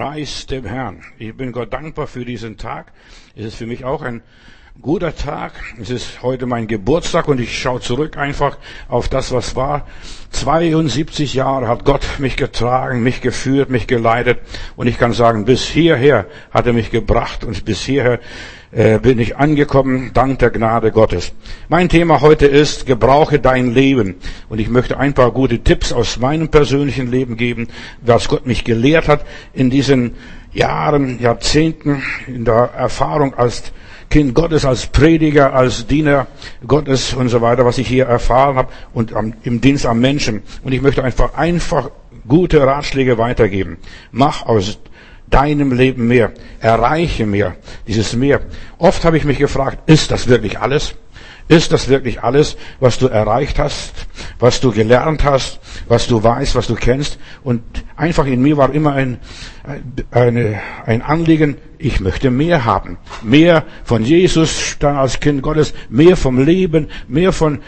Preis dem Herrn. Ich bin Gott dankbar für diesen Tag. Es ist für mich auch ein guter Tag. Es ist heute mein Geburtstag und ich schaue zurück einfach auf das, was war. 72 Jahre hat Gott mich getragen, mich geführt, mich geleitet und ich kann sagen, bis hierher hat er mich gebracht und bis hierher äh, bin ich angekommen, dank der Gnade Gottes. Mein Thema heute ist, gebrauche dein Leben. Und ich möchte ein paar gute Tipps aus meinem persönlichen Leben geben, was Gott mich gelehrt hat in diesen Jahren, Jahrzehnten, in der Erfahrung als Kind Gottes, als Prediger, als Diener Gottes und so weiter, was ich hier erfahren habe und am, im Dienst am Menschen. Und ich möchte einfach, einfach gute Ratschläge weitergeben. Mach aus deinem Leben mehr. Erreiche mehr. Dieses mehr. Oft habe ich mich gefragt, ist das wirklich alles? Ist das wirklich alles, was du erreicht hast, was du gelernt hast, was du weißt, was du kennst? Und einfach in mir war immer ein, eine, ein Anliegen, ich möchte mehr haben. Mehr von Jesus dann als Kind Gottes, mehr vom Leben, mehr von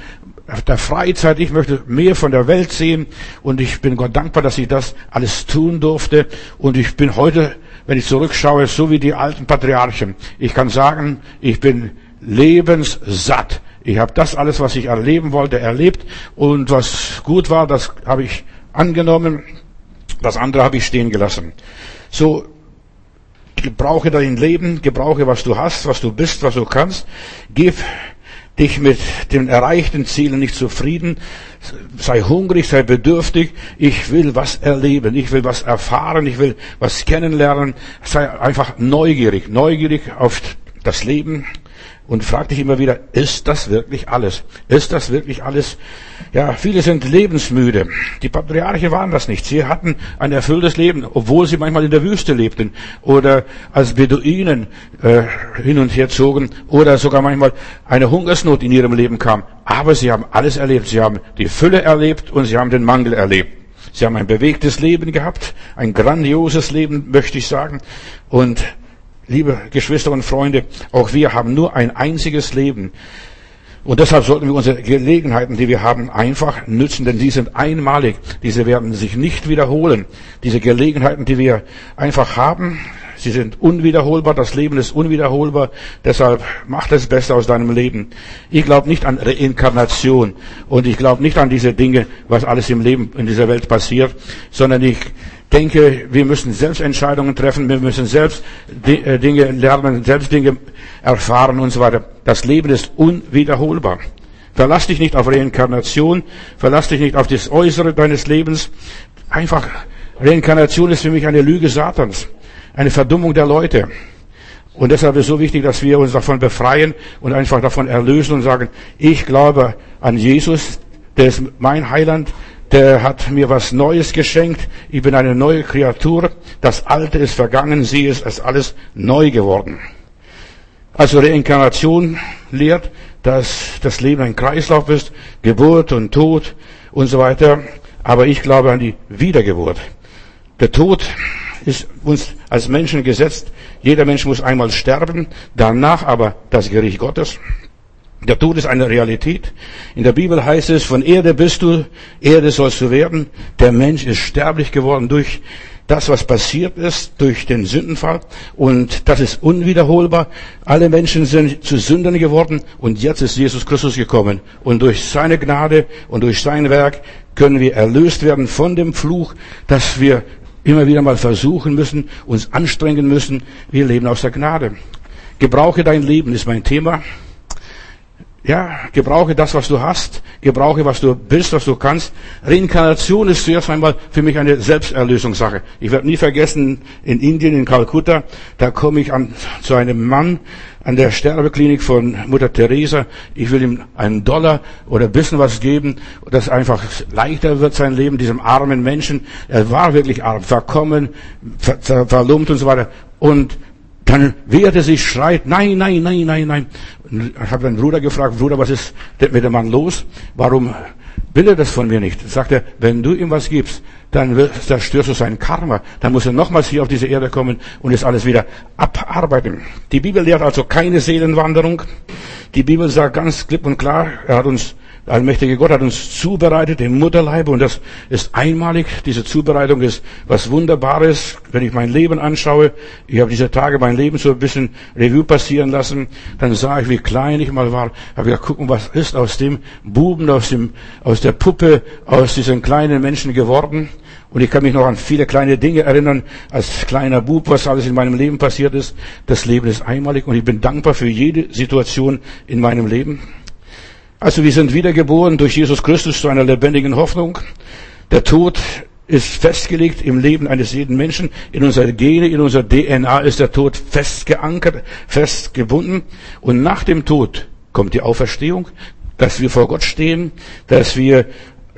der Freizeit. Ich möchte mehr von der Welt sehen. Und ich bin Gott dankbar, dass ich das alles tun durfte. Und ich bin heute, wenn ich zurückschaue, so wie die alten Patriarchen. Ich kann sagen, ich bin lebenssatt. Ich habe das alles, was ich erleben wollte, erlebt und was gut war, das habe ich angenommen, das andere habe ich stehen gelassen. So, gebrauche dein Leben, gebrauche, was du hast, was du bist, was du kannst. Gib dich mit den erreichten Zielen nicht zufrieden. Sei hungrig, sei bedürftig. Ich will was erleben. Ich will was erfahren. Ich will was kennenlernen. Sei einfach neugierig. Neugierig auf das Leben, und frag dich immer wieder, ist das wirklich alles? Ist das wirklich alles? Ja, viele sind lebensmüde. Die Patriarchen waren das nicht. Sie hatten ein erfülltes Leben, obwohl sie manchmal in der Wüste lebten oder als Beduinen äh, hin und her zogen oder sogar manchmal eine Hungersnot in ihrem Leben kam. Aber sie haben alles erlebt. Sie haben die Fülle erlebt und sie haben den Mangel erlebt. Sie haben ein bewegtes Leben gehabt, ein grandioses Leben, möchte ich sagen. Und Liebe Geschwister und Freunde, auch wir haben nur ein einziges Leben. Und deshalb sollten wir unsere Gelegenheiten, die wir haben, einfach nützen, denn die sind einmalig. Diese werden sich nicht wiederholen. Diese Gelegenheiten, die wir einfach haben, sie sind unwiederholbar. Das Leben ist unwiederholbar. Deshalb mach das Beste aus deinem Leben. Ich glaube nicht an Reinkarnation und ich glaube nicht an diese Dinge, was alles im Leben in dieser Welt passiert, sondern ich denke, wir müssen selbst Entscheidungen treffen, wir müssen selbst äh, Dinge lernen, selbst Dinge erfahren und so weiter. Das Leben ist unwiederholbar. Verlass dich nicht auf Reinkarnation, verlass dich nicht auf das Äußere deines Lebens. Einfach, Reinkarnation ist für mich eine Lüge Satans, eine Verdummung der Leute. Und deshalb ist es so wichtig, dass wir uns davon befreien und einfach davon erlösen und sagen, ich glaube an Jesus, der ist mein Heiland, der hat mir was Neues geschenkt. Ich bin eine neue Kreatur. Das Alte ist vergangen. Sie ist als alles neu geworden. Also Reinkarnation lehrt, dass das Leben ein Kreislauf ist, Geburt und Tod und so weiter. Aber ich glaube an die Wiedergeburt. Der Tod ist uns als Menschen gesetzt. Jeder Mensch muss einmal sterben, danach aber das Gericht Gottes. Der Tod ist eine Realität. In der Bibel heißt es, von Erde bist du, Erde sollst du werden. Der Mensch ist sterblich geworden durch das, was passiert ist, durch den Sündenfall. Und das ist unwiederholbar. Alle Menschen sind zu Sündern geworden und jetzt ist Jesus Christus gekommen. Und durch seine Gnade und durch sein Werk können wir erlöst werden von dem Fluch, dass wir immer wieder mal versuchen müssen, uns anstrengen müssen. Wir leben aus der Gnade. Gebrauche dein Leben ist mein Thema. Ja, gebrauche das, was du hast. Gebrauche, was du bist, was du kannst. Reinkarnation ist zuerst einmal für mich eine Selbsterlösungssache. Ich werde nie vergessen, in Indien, in Kalkutta, da komme ich an, zu einem Mann an der Sterbeklinik von Mutter Teresa. Ich will ihm einen Dollar oder ein bisschen was geben, dass einfach leichter wird sein Leben, diesem armen Menschen. Er war wirklich arm, verkommen, ver, verlumpt und so weiter. Und dann wehrt er sich, schreit, nein, nein, nein, nein, nein. Ich habe meinen Bruder gefragt, Bruder, was ist mit dem Mann los? Warum will er das von mir nicht? Sagt er, wenn du ihm was gibst, dann zerstörst du sein Karma. Dann muss er nochmals hier auf diese Erde kommen und es alles wieder abarbeiten. Die Bibel lehrt also keine Seelenwanderung. Die Bibel sagt ganz klipp und klar, er hat uns Der allmächtige Gott hat uns zubereitet im Mutterleibe und das ist einmalig. Diese Zubereitung ist was Wunderbares. Wenn ich mein Leben anschaue, ich habe diese Tage mein Leben so ein bisschen Revue passieren lassen, dann sah ich, wie klein ich mal war. Habe gesagt, gucken, was ist aus dem Buben, aus dem, aus der Puppe, aus diesen kleinen Menschen geworden. Und ich kann mich noch an viele kleine Dinge erinnern, als kleiner Bub, was alles in meinem Leben passiert ist. Das Leben ist einmalig und ich bin dankbar für jede Situation in meinem Leben. Also wir sind wiedergeboren durch Jesus Christus zu einer lebendigen Hoffnung. Der Tod ist festgelegt im Leben eines jeden Menschen. In unserer Gene, in unserer DNA ist der Tod festgeankert, festgebunden. Und nach dem Tod kommt die Auferstehung, dass wir vor Gott stehen, dass wir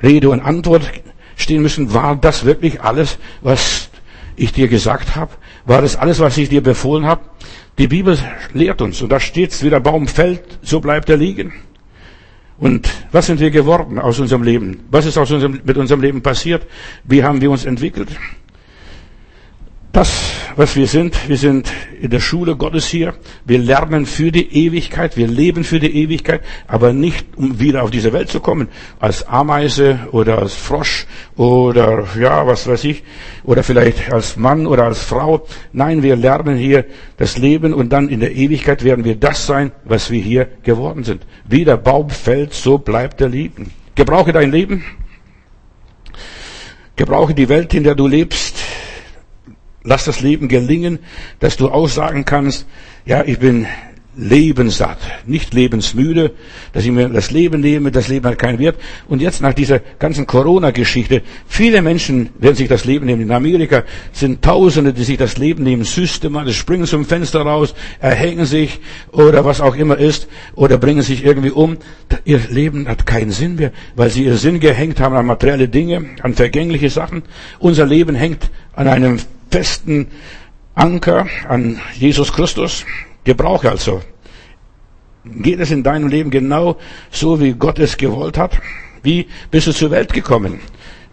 Rede und Antwort stehen müssen, war das wirklich alles, was ich dir gesagt habe? War das alles, was ich dir befohlen habe? Die Bibel lehrt uns, und da steht, wie der Baum fällt, so bleibt er liegen. Und was sind wir geworden aus unserem Leben? Was ist aus unserem, mit unserem Leben passiert? Wie haben wir uns entwickelt? Das, was wir sind, wir sind in der Schule Gottes hier. Wir lernen für die Ewigkeit, wir leben für die Ewigkeit, aber nicht, um wieder auf diese Welt zu kommen, als Ameise oder als Frosch oder ja, was weiß ich, oder vielleicht als Mann oder als Frau. Nein, wir lernen hier das Leben und dann in der Ewigkeit werden wir das sein, was wir hier geworden sind. Wie der Baum fällt, so bleibt er liegen. Gebrauche dein Leben. Gebrauche die Welt, in der du lebst Lass das Leben gelingen, dass du aussagen kannst, ja, ich bin lebenssatt, nicht lebensmüde, dass ich mir das Leben nehme, das Leben hat keinen Wert. Und jetzt nach dieser ganzen Corona-Geschichte, viele Menschen werden sich das Leben nehmen. In Amerika sind Tausende, die sich das Leben nehmen, systematisch, springen zum Fenster raus, erhängen sich oder was auch immer ist oder bringen sich irgendwie um. Ihr Leben hat keinen Sinn mehr, weil sie ihr Sinn gehängt haben an materielle Dinge, an vergängliche Sachen. Unser Leben hängt an einem festen Anker an Jesus Christus. Gebrauche also. Geht es in deinem Leben genau so, wie Gott es gewollt hat? Wie bist du zur Welt gekommen?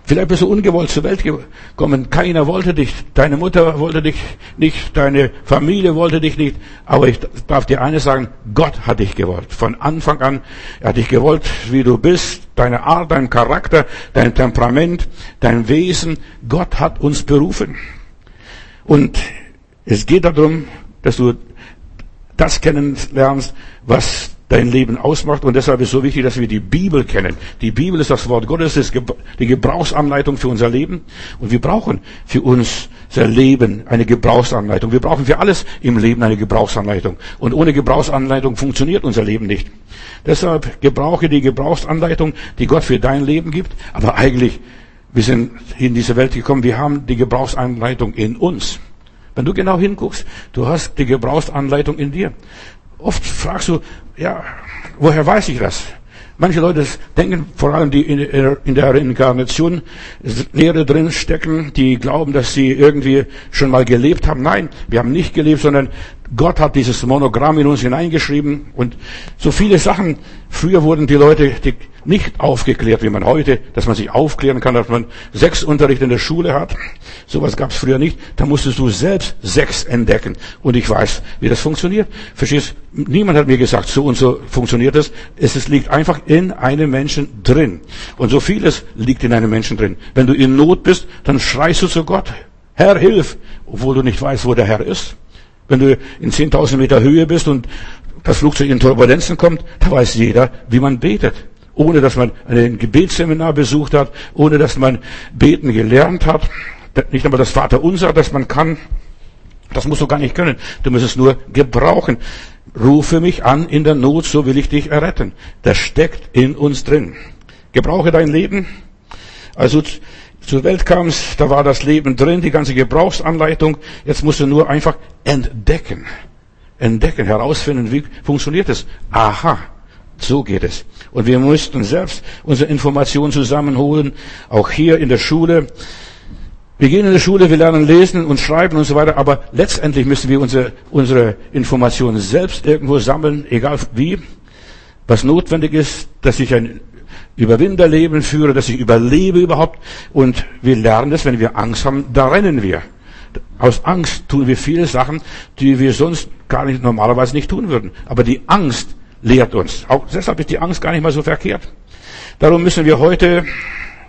Vielleicht bist du ungewollt zur Welt gekommen. Keiner wollte dich. Deine Mutter wollte dich nicht. Deine Familie wollte dich nicht. Aber ich darf dir eines sagen. Gott hat dich gewollt. Von Anfang an. Er hat dich gewollt, wie du bist. Deine Art, dein Charakter, dein Temperament, dein Wesen. Gott hat uns berufen. Und es geht darum, dass du das kennenlernst, was dein Leben ausmacht. Und deshalb ist es so wichtig, dass wir die Bibel kennen. Die Bibel ist das Wort Gottes, ist die Gebrauchsanleitung für unser Leben. Und wir brauchen für unser Leben eine Gebrauchsanleitung. Wir brauchen für alles im Leben eine Gebrauchsanleitung. Und ohne Gebrauchsanleitung funktioniert unser Leben nicht. Deshalb gebrauche die Gebrauchsanleitung, die Gott für dein Leben gibt. Aber eigentlich wir sind in diese Welt gekommen, wir haben die Gebrauchsanleitung in uns. Wenn du genau hinguckst, du hast die Gebrauchsanleitung in dir. Oft fragst du, ja, woher weiß ich das? Manche Leute denken, vor allem die in der Reinkarnation Lehre drin stecken, die glauben, dass sie irgendwie schon mal gelebt haben. Nein, wir haben nicht gelebt, sondern Gott hat dieses Monogramm in uns hineingeschrieben und so viele Sachen. Früher wurden die Leute nicht aufgeklärt, wie man heute, dass man sich aufklären kann, dass man Sexunterricht in der Schule hat. Sowas gab es früher nicht. Da musstest du selbst Sex entdecken. Und ich weiß, wie das funktioniert. Verstehst? Niemand hat mir gesagt, so und so funktioniert es. Es liegt einfach in einem Menschen drin. Und so vieles liegt in einem Menschen drin. Wenn du in Not bist, dann schreist du zu Gott. Herr, hilf! Obwohl du nicht weißt, wo der Herr ist. Wenn du in 10.000 Meter Höhe bist und das Flugzeug in Turbulenzen kommt, da weiß jeder, wie man betet. Ohne dass man ein Gebetsseminar besucht hat, ohne dass man beten gelernt hat. Nicht einmal das Vaterunser, das man kann. Das musst du gar nicht können. Du musst es nur gebrauchen. Rufe mich an in der Not, so will ich dich erretten. Das steckt in uns drin. Gebrauche dein Leben. Also zur Welt kamst, da war das Leben drin, die ganze Gebrauchsanleitung. Jetzt musst du nur einfach entdecken. Entdecken, herausfinden, wie funktioniert es. Aha, so geht es. Und wir mussten selbst unsere Informationen zusammenholen, auch hier in der Schule. Wir gehen in die Schule, wir lernen lesen und schreiben und so weiter, aber letztendlich müssen wir unsere, unsere Informationen selbst irgendwo sammeln, egal wie. Was notwendig ist, dass ich ein Überwinderleben führe, dass ich überlebe überhaupt. Und wir lernen das, wenn wir Angst haben, da rennen wir. Aus Angst tun wir viele Sachen, die wir sonst gar nicht, normalerweise nicht tun würden. Aber die Angst lehrt uns. Auch deshalb ist die Angst gar nicht mal so verkehrt. Darum müssen wir heute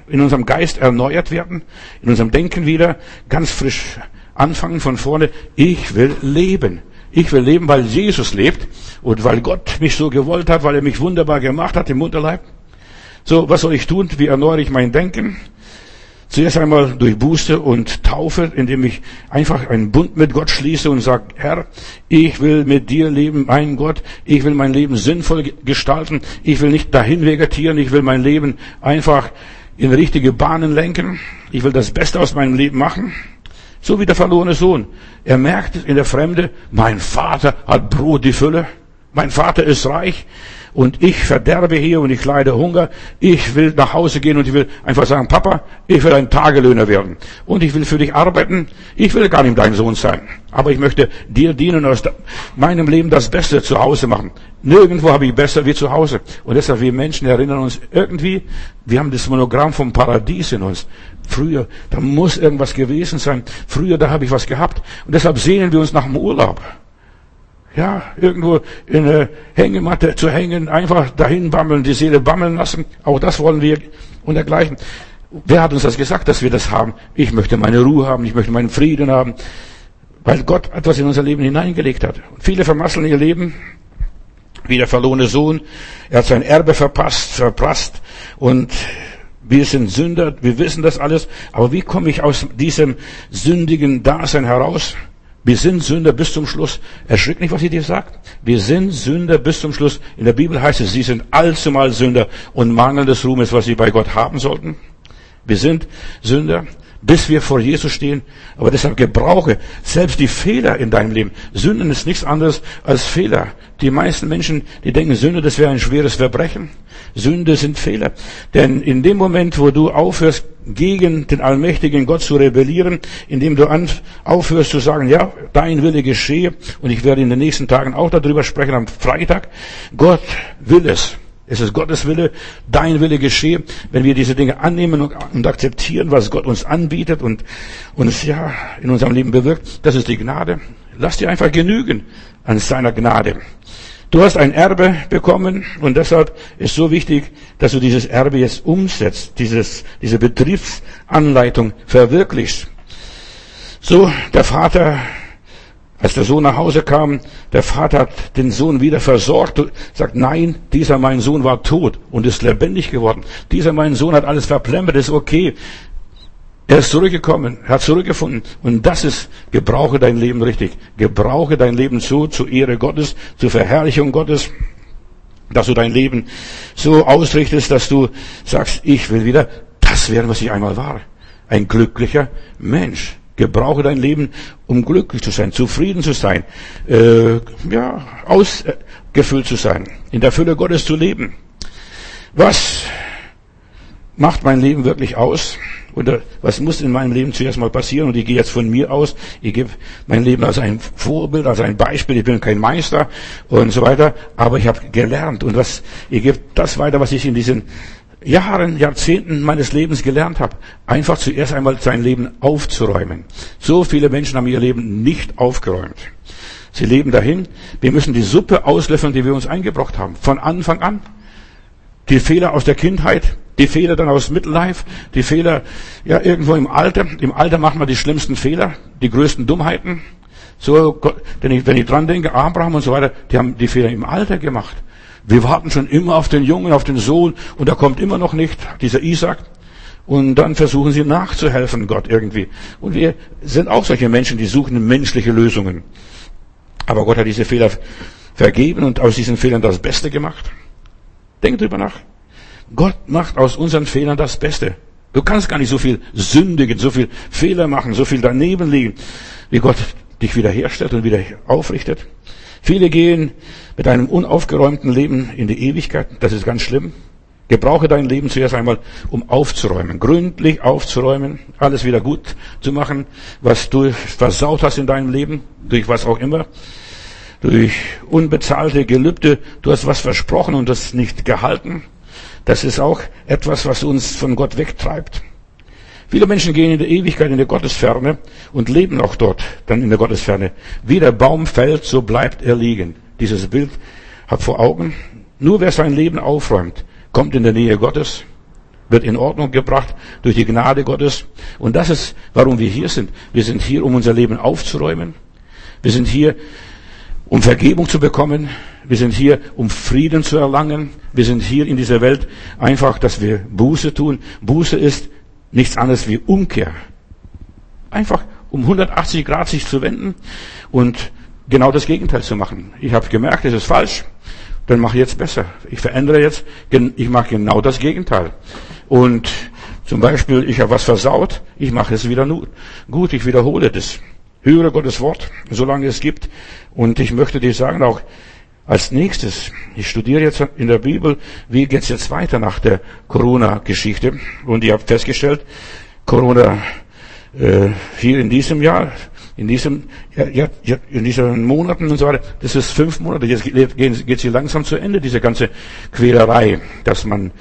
in unserem Geist erneuert werden, in unserem Denken wieder ganz frisch anfangen von vorne. Ich will leben. Ich will leben, weil Jesus lebt und weil Gott mich so gewollt hat, weil er mich wunderbar gemacht hat im Mutterleib. So, was soll ich tun? Wie erneuere ich mein Denken? Zuerst einmal durch Buße und Taufe, indem ich einfach einen Bund mit Gott schließe und sage, Herr, ich will mit dir leben, mein Gott, ich will mein Leben sinnvoll gestalten, ich will nicht dahin vegetieren, ich will mein Leben einfach in richtige Bahnen lenken, ich will das Beste aus meinem Leben machen. So wie der verlorene Sohn. Er merkt in der Fremde, mein Vater hat Brot die Fülle, mein Vater ist reich, und ich verderbe hier und ich leide Hunger. Ich will nach Hause gehen und ich will einfach sagen, Papa, ich will ein Tagelöhner werden und ich will für dich arbeiten. Ich will gar nicht dein Sohn sein, aber ich möchte dir dienen und aus meinem Leben das Beste zu Hause machen. Nirgendwo habe ich besser wie zu Hause. Und deshalb, wir Menschen erinnern uns irgendwie, wir haben das Monogramm vom Paradies in uns. Früher, da muss irgendwas gewesen sein. Früher, da habe ich was gehabt. Und deshalb sehnen wir uns nach dem Urlaub ja, irgendwo in eine Hängematte zu hängen, einfach dahin bammeln, die Seele bammeln lassen. Auch das wollen wir und dergleichen. Wer hat uns das gesagt, dass wir das haben? Ich möchte meine Ruhe haben, ich möchte meinen Frieden haben, weil Gott etwas in unser Leben hineingelegt hat. Und viele vermasseln ihr Leben, wie der verlorene Sohn. Er hat sein Erbe verpasst, verprasst und wir sind Sünder, wir wissen das alles, aber wie komme ich aus diesem sündigen Dasein heraus? Wir sind Sünder bis zum Schluss. Erschrick nicht, was ich dir sagt. Wir sind Sünder bis zum Schluss. In der Bibel heißt es, sie sind allzumal Sünder und Mangel des Ruhmes, was sie bei Gott haben sollten. Wir sind Sünder, bis wir vor Jesus stehen. Aber deshalb gebrauche selbst die Fehler in deinem Leben. Sünden ist nichts anderes als Fehler. Die meisten Menschen, die denken, Sünde, das wäre ein schweres Verbrechen. Sünde sind Fehler. Denn in dem Moment, wo du aufhörst, gegen den allmächtigen Gott zu rebellieren, indem du aufhörst zu sagen, ja, dein Wille geschehe, und ich werde in den nächsten Tagen auch darüber sprechen am Freitag, Gott will es. Es ist Gottes Wille, dein Wille geschehe, wenn wir diese Dinge annehmen und akzeptieren, was Gott uns anbietet und uns ja in unserem Leben bewirkt. Das ist die Gnade. Lass dir einfach genügen an seiner Gnade. Du hast ein Erbe bekommen und deshalb ist so wichtig, dass du dieses Erbe jetzt umsetzt, dieses, diese Betriebsanleitung verwirklichst. So, der Vater, als der Sohn nach Hause kam, der Vater hat den Sohn wieder versorgt, und sagt, nein, dieser mein Sohn war tot und ist lebendig geworden. Dieser mein Sohn hat alles verplempert, ist okay. Er ist zurückgekommen, er hat zurückgefunden. Und das ist, gebrauche dein Leben richtig. Gebrauche dein Leben so zur Ehre Gottes, zur Verherrlichung Gottes, dass du dein Leben so ausrichtest, dass du sagst, ich will wieder das werden, was ich einmal war. Ein glücklicher Mensch. Gebrauche dein Leben, um glücklich zu sein, zufrieden zu sein, äh, ja, ausgefüllt zu sein, in der Fülle Gottes zu leben. Was macht mein Leben wirklich aus? Oder was muss in meinem Leben zuerst mal passieren? Und ich gehe jetzt von mir aus. Ich gebe mein Leben als ein Vorbild, als ein Beispiel. Ich bin kein Meister und so weiter. Aber ich habe gelernt. Und was, ich gebe das weiter, was ich in diesen Jahren, Jahrzehnten meines Lebens gelernt habe. Einfach zuerst einmal sein Leben aufzuräumen. So viele Menschen haben ihr Leben nicht aufgeräumt. Sie leben dahin. Wir müssen die Suppe auslöffeln, die wir uns eingebracht haben. Von Anfang an. Die Fehler aus der Kindheit, die Fehler dann aus Midlife, die Fehler ja irgendwo im Alter. Im Alter machen wir die schlimmsten Fehler, die größten Dummheiten. So, wenn ich, wenn ich dran denke, Abraham und so weiter, die haben die Fehler im Alter gemacht. Wir warten schon immer auf den Jungen, auf den Sohn und da kommt immer noch nicht dieser Isaac. Und dann versuchen sie nachzuhelfen, Gott irgendwie. Und wir sind auch solche Menschen, die suchen menschliche Lösungen. Aber Gott hat diese Fehler vergeben und aus diesen Fehlern das Beste gemacht. Denk drüber nach. Gott macht aus unseren Fehlern das Beste. Du kannst gar nicht so viel sündigen, so viel Fehler machen, so viel daneben liegen, wie Gott dich wiederherstellt und wieder aufrichtet. Viele gehen mit einem unaufgeräumten Leben in die Ewigkeit. Das ist ganz schlimm. Gebrauche dein Leben zuerst einmal, um aufzuräumen, gründlich aufzuräumen, alles wieder gut zu machen, was du versaut hast in deinem Leben, durch was auch immer, durch unbezahlte Gelübde, du hast was versprochen und das nicht gehalten. Das ist auch etwas, was uns von Gott wegtreibt. Viele Menschen gehen in der Ewigkeit in der Gottesferne und leben auch dort, dann in der Gottesferne. Wie der Baum fällt, so bleibt er liegen. Dieses Bild hat vor Augen. Nur wer sein Leben aufräumt, kommt in der Nähe Gottes, wird in Ordnung gebracht durch die Gnade Gottes. Und das ist, warum wir hier sind. Wir sind hier, um unser Leben aufzuräumen. Wir sind hier, um Vergebung zu bekommen. Wir sind hier, um Frieden zu erlangen. Wir sind hier in dieser Welt einfach, dass wir Buße tun. Buße ist nichts anderes wie Umkehr. Einfach um 180 Grad sich zu wenden und genau das Gegenteil zu machen. Ich habe gemerkt, es ist falsch, dann mache ich jetzt besser. Ich verändere jetzt, ich mache genau das Gegenteil. Und zum Beispiel, ich habe was versaut, ich mache es wieder gut, ich wiederhole das. Höre Gottes Wort, solange es gibt. Und ich möchte dir sagen auch, als nächstes, ich studiere jetzt in der Bibel, wie geht's jetzt weiter nach der Corona-Geschichte. Und ich habe festgestellt, Corona äh, hier in diesem Jahr, in diesem, ja, ja, in diesen Monaten und so weiter, das ist fünf Monate, jetzt geht, geht sie langsam zu Ende, diese ganze Quälerei, dass man,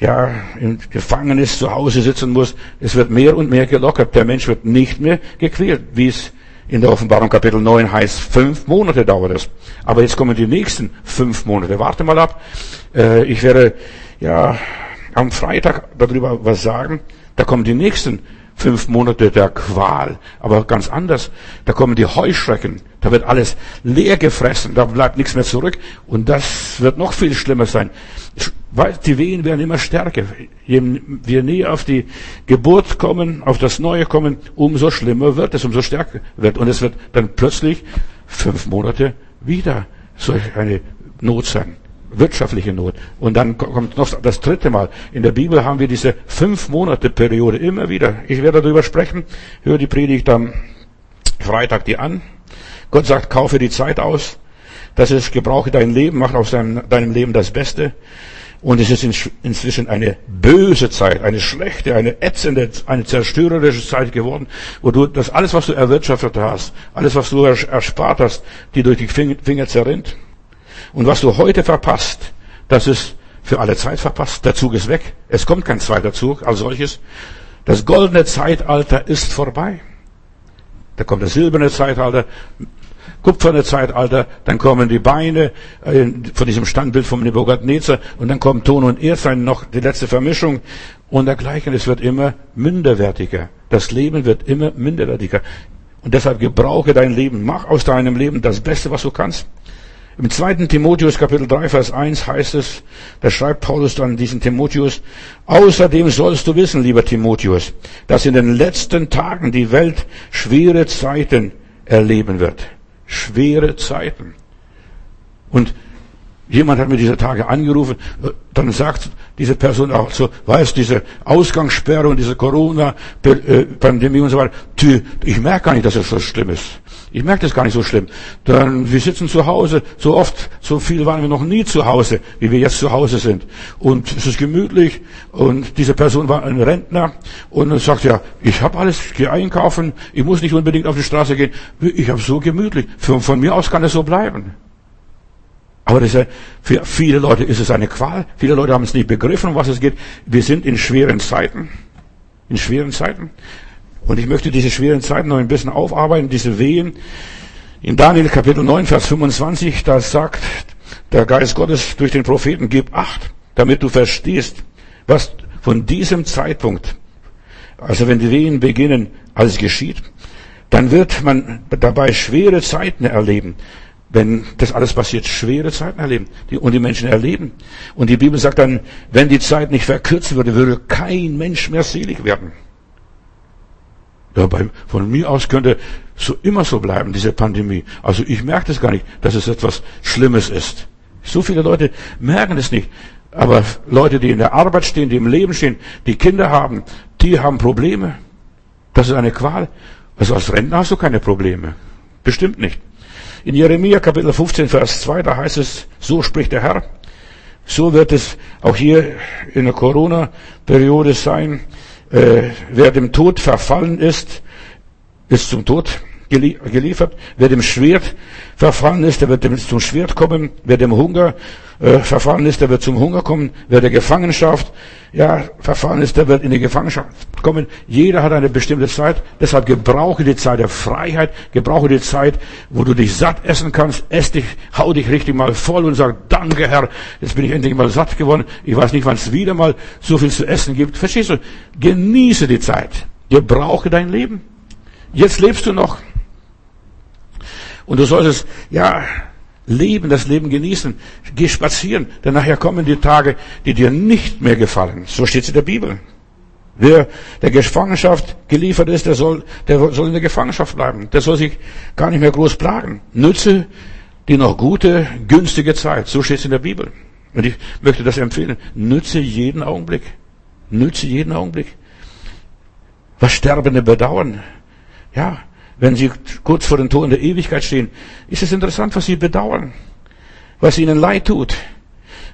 ja, im Gefängnis zu Hause sitzen muss. Es wird mehr und mehr gelockert. Der Mensch wird nicht mehr gequält, wie es in der Offenbarung Kapitel 9 heißt. Fünf Monate dauert es. Aber jetzt kommen die nächsten fünf Monate. Warte mal ab. Äh, ich werde, ja, am Freitag darüber was sagen. Da kommen die nächsten fünf Monate der Qual. Aber ganz anders. Da kommen die Heuschrecken. Da wird alles leer gefressen. Da bleibt nichts mehr zurück. Und das wird noch viel schlimmer sein. Die Wehen werden immer stärker. Je wir näher auf die Geburt kommen, auf das Neue kommen, umso schlimmer wird es, umso stärker wird. Und es wird dann plötzlich fünf Monate wieder solch eine Not sein wirtschaftliche Not. Und dann kommt noch das dritte Mal. In der Bibel haben wir diese fünf Monate Periode immer wieder. Ich werde darüber sprechen. Höre die Predigt am Freitag die an. Gott sagt, kaufe die Zeit aus. Das ist, gebrauche dein Leben, mach aus deinem, deinem Leben das Beste. Und es ist inzwischen eine böse Zeit, eine schlechte, eine ätzende, eine zerstörerische Zeit geworden, wo du das alles, was du erwirtschaftet hast, alles, was du erspart hast, die durch die Finger zerrinnt. Und was du heute verpasst, das ist für alle Zeit verpasst. Der Zug ist weg. Es kommt kein zweiter Zug als solches. Das goldene Zeitalter ist vorbei. Da kommt das silberne Zeitalter, kupferne Zeitalter, dann kommen die Beine äh, von diesem Standbild vom Nebuchadnezzar und dann kommt Ton und Erdsein noch die letzte Vermischung und dergleichen. Es wird immer minderwertiger. Das Leben wird immer minderwertiger. Und deshalb gebrauche dein Leben. Mach aus deinem Leben das Beste, was du kannst. Im zweiten Timotheus Kapitel 3 Vers 1 heißt es, da schreibt Paulus dann diesen Timotheus, außerdem sollst du wissen, lieber Timotheus, dass in den letzten Tagen die Welt schwere Zeiten erleben wird. Schwere Zeiten. Und Jemand hat mir diese Tage angerufen, dann sagt diese Person auch so, weißt diese Ausgangssperre und diese Corona-Pandemie und so weiter, ich merke gar nicht, dass es so schlimm ist. Ich merke das gar nicht so schlimm. Dann, wir sitzen zu Hause, so oft, so viel waren wir noch nie zu Hause, wie wir jetzt zu Hause sind. Und es ist gemütlich und diese Person war ein Rentner und sagt, ja, ich habe alles, ich gehe einkaufen, ich muss nicht unbedingt auf die Straße gehen, ich habe so gemütlich. Von, von mir aus kann es so bleiben. Aber das ist, für viele Leute ist es eine Qual. Viele Leute haben es nicht begriffen, um was es geht. Wir sind in schweren Zeiten. In schweren Zeiten. Und ich möchte diese schweren Zeiten noch ein bisschen aufarbeiten, diese Wehen. In Daniel Kapitel 9, Vers 25, da sagt der Geist Gottes durch den Propheten, gib acht, damit du verstehst, was von diesem Zeitpunkt, also wenn die Wehen beginnen, alles geschieht, dann wird man dabei schwere Zeiten erleben wenn das alles passiert, schwere Zeiten erleben die, und die Menschen erleben. Und die Bibel sagt dann, wenn die Zeit nicht verkürzt würde, würde kein Mensch mehr selig werden. Ja, bei, von mir aus könnte so immer so bleiben, diese Pandemie. Also ich merke das gar nicht, dass es etwas Schlimmes ist. So viele Leute merken es nicht. Aber Leute, die in der Arbeit stehen, die im Leben stehen, die Kinder haben, die haben Probleme. Das ist eine Qual. Also als Rentner hast du keine Probleme. Bestimmt nicht. In Jeremia Kapitel 15, Vers 2, da heißt es, so spricht der Herr. So wird es auch hier in der Corona-Periode sein. Äh, wer dem Tod verfallen ist, ist zum Tod geliefert. Wer dem Schwert verfallen ist, der wird zum Schwert kommen. Wer dem Hunger äh, verfallen ist, der wird zum Hunger kommen. Wer der Gefangenschaft ja, verfallen ist, der wird in die Gefangenschaft kommen. Jeder hat eine bestimmte Zeit. Deshalb gebrauche die Zeit der Freiheit. Gebrauche die Zeit, wo du dich satt essen kannst. Ess dich, hau dich richtig mal voll und sag, danke Herr, jetzt bin ich endlich mal satt geworden. Ich weiß nicht, wann es wieder mal so viel zu essen gibt. Verstehst du? Genieße die Zeit. Gebrauche dein Leben. Jetzt lebst du noch. Und du solltest, ja, leben, das Leben genießen. Geh spazieren, denn nachher kommen die Tage, die dir nicht mehr gefallen. So steht es in der Bibel. Wer der Gefangenschaft geliefert ist, der soll, der soll in der Gefangenschaft bleiben. Der soll sich gar nicht mehr groß plagen. Nütze die noch gute, günstige Zeit. So steht es in der Bibel. Und ich möchte das empfehlen. Nütze jeden Augenblick. Nütze jeden Augenblick. Was Sterbende bedauern. Ja, wenn sie kurz vor den Toren der Ewigkeit stehen, ist es interessant, was sie bedauern, was ihnen leid tut,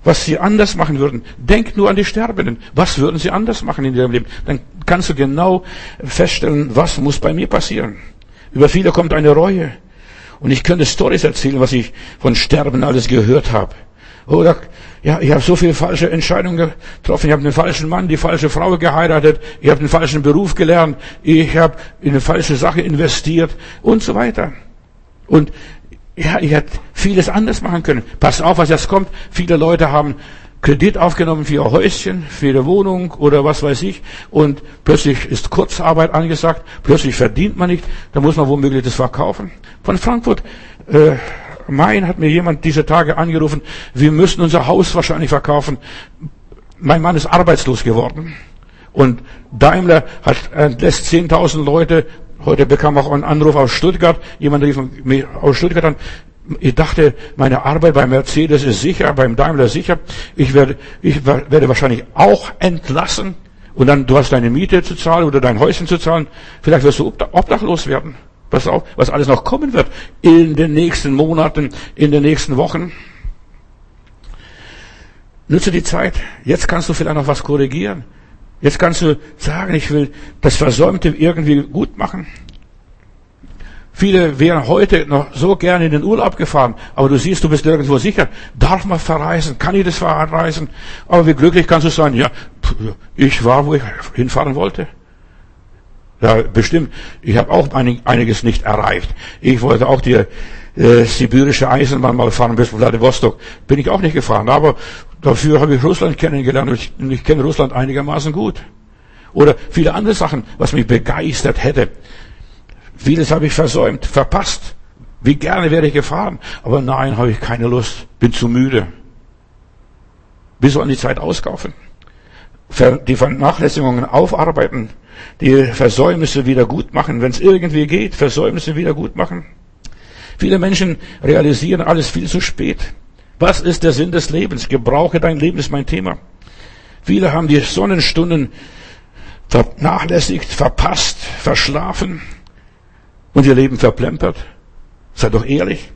was sie anders machen würden. Denk nur an die Sterbenden. Was würden sie anders machen in ihrem Leben? Dann kannst du genau feststellen, was muss bei mir passieren. Über viele kommt eine Reue. Und ich könnte Stories erzählen, was ich von Sterben alles gehört habe. Oder ja, ich habe so viele falsche Entscheidungen getroffen. Ich habe den falschen Mann, die falsche Frau geheiratet. Ich habe den falschen Beruf gelernt. Ich habe in eine falsche Sache investiert und so weiter. Und ja, ich hätte vieles anders machen können. Pass auf, was jetzt kommt. Viele Leute haben Kredit aufgenommen für ihr Häuschen, für ihre Wohnung oder was weiß ich. Und plötzlich ist Kurzarbeit angesagt. Plötzlich verdient man nicht. Da muss man womöglich das verkaufen. Von Frankfurt äh, Main hat mir jemand diese Tage angerufen, wir müssen unser Haus wahrscheinlich verkaufen. Mein Mann ist arbeitslos geworden. Und Daimler hat, lässt 10.000 Leute, heute bekam auch einen Anruf aus Stuttgart, jemand rief mich aus Stuttgart an, ich dachte, meine Arbeit bei Mercedes ist sicher, beim Daimler sicher. Ich werde, ich werde wahrscheinlich auch entlassen. Und dann, du hast deine Miete zu zahlen oder dein Häuschen zu zahlen. Vielleicht wirst du obdachlos werden. Pass auf, was alles noch kommen wird in den nächsten Monaten, in den nächsten Wochen. Nütze die Zeit. Jetzt kannst du vielleicht noch was korrigieren. Jetzt kannst du sagen, ich will das Versäumte irgendwie gut machen. Viele wären heute noch so gerne in den Urlaub gefahren, aber du siehst, du bist irgendwo sicher. Darf man verreisen? Kann ich das verreisen? Aber wie glücklich kannst du sein? Ja, ich war, wo ich hinfahren wollte. Ja, bestimmt. Ich habe auch einiges nicht erreicht. Ich wollte auch die äh, sibirische Eisenbahn mal fahren bis Vladivostok. Bin ich auch nicht gefahren. Aber dafür habe ich Russland kennengelernt und ich, ich kenne Russland einigermaßen gut. Oder viele andere Sachen, was mich begeistert hätte. Vieles habe ich versäumt, verpasst. Wie gerne wäre ich gefahren. Aber nein, habe ich keine Lust. Bin zu müde. Wir sollen die Zeit auskaufen. Die Vernachlässigungen aufarbeiten die Versäumnisse wieder gut machen, wenn es irgendwie geht, Versäumnisse wieder gut machen. Viele Menschen realisieren alles viel zu spät. Was ist der Sinn des Lebens? Gebrauche dein Leben ist mein Thema. Viele haben die Sonnenstunden vernachlässigt, verpasst, verschlafen und ihr Leben verplempert. Seid doch ehrlich.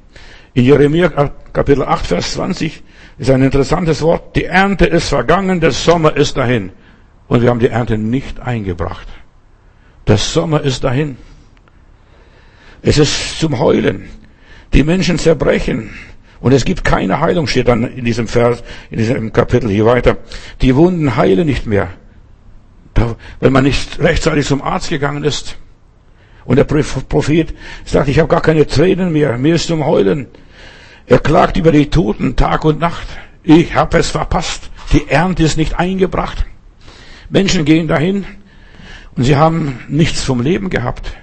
In Jeremia Kapitel 8, Vers 20 ist ein interessantes Wort. Die Ernte ist vergangen, der Sommer ist dahin. Und wir haben die Ernte nicht eingebracht. Der Sommer ist dahin. Es ist zum Heulen. Die Menschen zerbrechen. Und es gibt keine Heilung, steht dann in diesem Vers, in diesem Kapitel hier weiter. Die Wunden heilen nicht mehr. Wenn man nicht rechtzeitig zum Arzt gegangen ist. Und der Prophet sagt, ich habe gar keine Tränen mehr, mir ist zum Heulen. Er klagt über die Toten Tag und Nacht. Ich habe es verpasst. Die Ernte ist nicht eingebracht. Menschen gehen dahin und sie haben nichts vom Leben gehabt.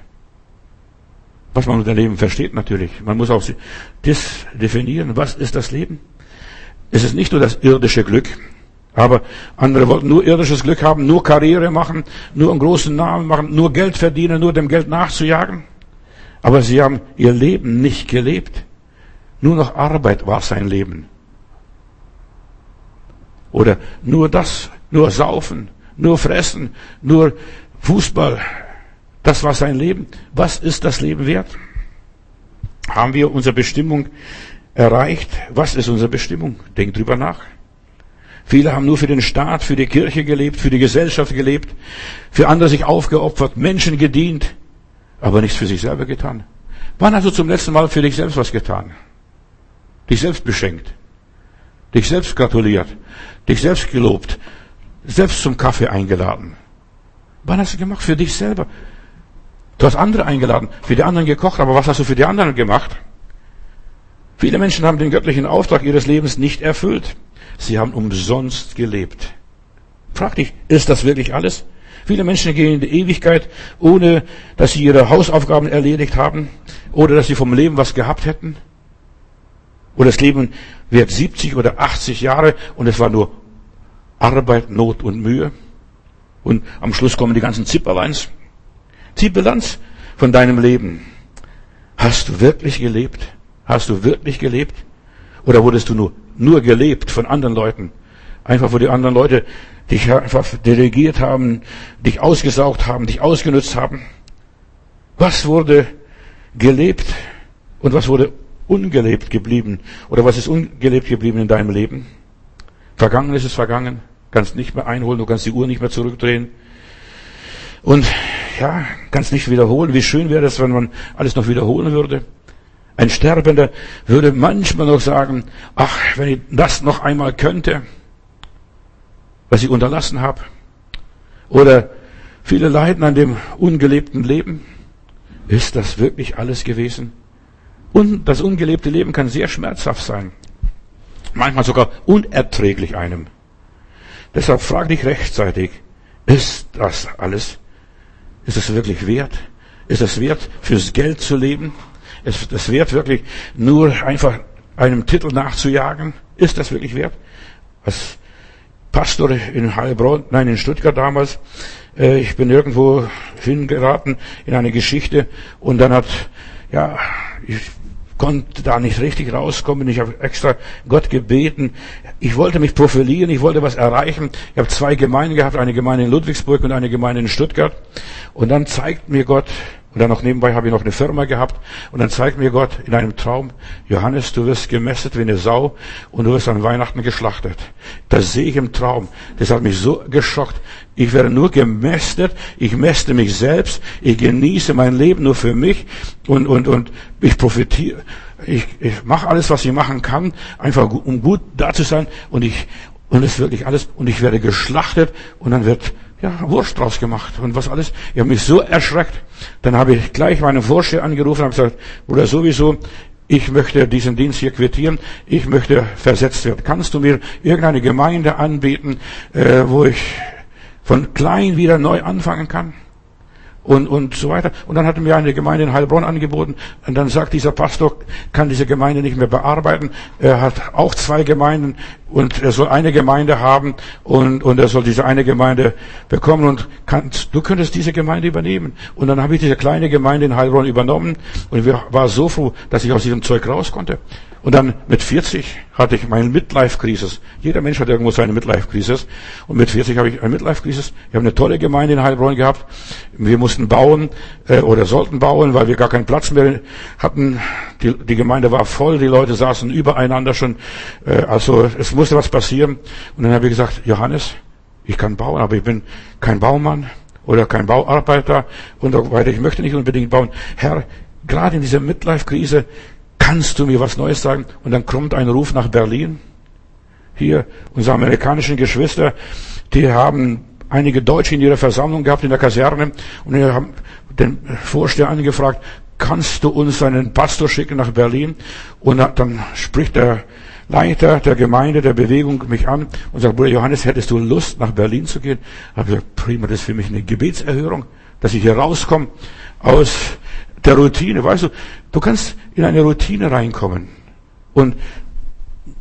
Was man unter Leben versteht natürlich. Man muss auch das definieren. Was ist das Leben? Es ist nicht nur das irdische Glück. Aber andere wollten nur irdisches Glück haben, nur Karriere machen, nur einen großen Namen machen, nur Geld verdienen, nur dem Geld nachzujagen. Aber sie haben ihr Leben nicht gelebt. Nur noch Arbeit war sein Leben. Oder nur das, nur Saufen, nur fressen, nur Fußball. Das war sein Leben. Was ist das Leben wert? Haben wir unsere Bestimmung erreicht? Was ist unsere Bestimmung? Denkt drüber nach. Viele haben nur für den Staat, für die Kirche gelebt, für die Gesellschaft gelebt, für andere sich aufgeopfert, Menschen gedient, aber nichts für sich selber getan. Wann hast du zum letzten Mal für dich selbst was getan? Dich selbst beschenkt, dich selbst gratuliert, dich selbst gelobt, selbst zum Kaffee eingeladen. Wann hast du gemacht? Für dich selber. Du hast andere eingeladen, für die anderen gekocht, aber was hast du für die anderen gemacht? Viele Menschen haben den göttlichen Auftrag ihres Lebens nicht erfüllt. Sie haben umsonst gelebt. Frag dich, ist das wirklich alles? Viele Menschen gehen in die Ewigkeit, ohne dass sie ihre Hausaufgaben erledigt haben oder dass sie vom Leben was gehabt hätten. Oder das Leben wird 70 oder 80 Jahre und es war nur Arbeit, Not und Mühe. Und am Schluss kommen die ganzen Zipperleins. Zieh Bilanz von deinem Leben. Hast du wirklich gelebt? Hast du wirklich gelebt? Oder wurdest du nur, nur gelebt von anderen Leuten? Einfach, wo die anderen Leute dich einfach delegiert haben, dich ausgesaugt haben, dich ausgenutzt haben. Was wurde gelebt und was wurde ungelebt geblieben? Oder was ist ungelebt geblieben in deinem Leben? Vergangen ist es vergangen. Kannst nicht mehr einholen, du kannst die Uhr nicht mehr zurückdrehen. Und ja, kannst nicht wiederholen. Wie schön wäre es, wenn man alles noch wiederholen würde. Ein Sterbender würde manchmal noch sagen, ach, wenn ich das noch einmal könnte was ich unterlassen habe. Oder viele leiden an dem ungelebten Leben. Ist das wirklich alles gewesen? Und das ungelebte Leben kann sehr schmerzhaft sein. Manchmal sogar unerträglich einem. Deshalb frag dich rechtzeitig, ist das alles? Ist es wirklich wert? Ist es wert, fürs Geld zu leben? Ist es wert, wirklich nur einfach einem Titel nachzujagen? Ist das wirklich wert? Was Pastor in Heilbronn, nein, in Stuttgart damals. Äh, ich bin irgendwo hingeraten in eine Geschichte und dann hat, ja, ich konnte da nicht richtig rauskommen. Ich habe extra Gott gebeten. Ich wollte mich profilieren, ich wollte was erreichen. Ich habe zwei Gemeinden gehabt, eine Gemeinde in Ludwigsburg und eine Gemeinde in Stuttgart. Und dann zeigt mir Gott, und dann noch nebenbei habe ich noch eine Firma gehabt. Und dann zeigt mir Gott in einem Traum, Johannes, du wirst gemästet wie eine Sau und du wirst an Weihnachten geschlachtet. Das sehe ich im Traum. Das hat mich so geschockt. Ich werde nur gemästet, ich mäste mich selbst, ich genieße mein Leben nur für mich und, und, und ich profitiere. Ich, ich mache alles, was ich machen kann, einfach um gut da zu sein und ich, und es wirklich alles, und ich werde geschlachtet und dann wird ja, Wurst draus gemacht und was alles. Ich habe mich so erschreckt. Dann habe ich gleich meinen Vorsteher angerufen und gesagt, Bruder, sowieso, ich möchte diesen Dienst hier quittieren, ich möchte versetzt werden. Kannst du mir irgendeine Gemeinde anbieten, äh, wo ich von klein wieder neu anfangen kann? Und, und so weiter. Und dann hat er mir eine Gemeinde in Heilbronn angeboten. Und dann sagt dieser Pastor, kann diese Gemeinde nicht mehr bearbeiten. Er hat auch zwei Gemeinden und er soll eine Gemeinde haben und, und er soll diese eine Gemeinde bekommen und kann, du könntest diese Gemeinde übernehmen. Und dann habe ich diese kleine Gemeinde in Heilbronn übernommen und ich war so froh, dass ich aus diesem Zeug raus konnte. Und dann mit 40 hatte ich meine Midlife-Crisis. Jeder Mensch hat irgendwo seine Midlife-Crisis. Und mit 40 habe ich eine Midlife-Crisis. Ich habe eine tolle Gemeinde in Heilbronn gehabt. Wir mussten bauen äh, oder sollten bauen, weil wir gar keinen Platz mehr hatten. Die, die Gemeinde war voll, die Leute saßen übereinander schon. Äh, also es musste was passieren. Und dann habe ich gesagt, Johannes, ich kann bauen, aber ich bin kein Baumann oder kein Bauarbeiter und so weiter. Ich möchte nicht unbedingt bauen. Herr, gerade in dieser Midlife-Krise kannst du mir was Neues sagen? Und dann kommt ein Ruf nach Berlin. Hier, unsere amerikanischen Geschwister, die haben einige Deutsche in ihrer Versammlung gehabt in der Kaserne und wir haben den Vorsteher angefragt, kannst du uns einen Pastor schicken nach Berlin? Und dann spricht der Leiter der Gemeinde, der Bewegung mich an und sagt, Bruder Johannes, hättest du Lust, nach Berlin zu gehen? Ich habe gesagt, prima, das ist für mich eine Gebetserhörung, dass ich hier rauskomme aus der Routine. Weißt du, du kannst in eine Routine reinkommen. Und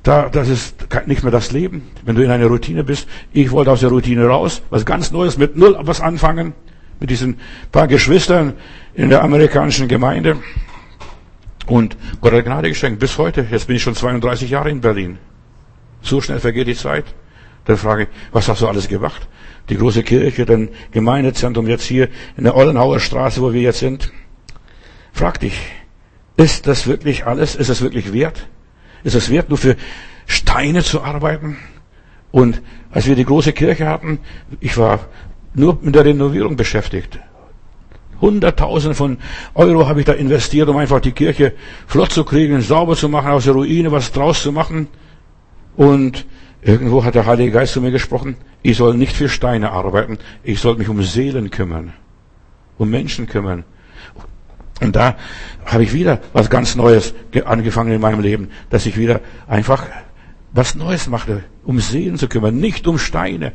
da, das ist nicht mehr das Leben, wenn du in einer Routine bist. Ich wollte aus der Routine raus, was ganz Neues, mit Null was anfangen, mit diesen paar Geschwistern in der amerikanischen Gemeinde. Und Gott hat Gnade geschenkt, bis heute. Jetzt bin ich schon 32 Jahre in Berlin. So schnell vergeht die Zeit. Dann frage ich, was hast du alles gemacht? Die große Kirche, dann Gemeindezentrum jetzt hier in der Ollenhauer Straße, wo wir jetzt sind. Frag dich, ist das wirklich alles? Ist es wirklich wert? Ist es wert, nur für Steine zu arbeiten? Und als wir die große Kirche hatten, ich war nur mit der Renovierung beschäftigt. Hunderttausende von Euro habe ich da investiert, um einfach die Kirche flott zu kriegen, sauber zu machen, aus der Ruine was draus zu machen. Und irgendwo hat der Heilige Geist zu mir gesprochen, ich soll nicht für Steine arbeiten, ich soll mich um Seelen kümmern, um Menschen kümmern. Und da habe ich wieder was ganz Neues angefangen in meinem Leben, dass ich wieder einfach was Neues machte, um Seelen zu kümmern, nicht um Steine.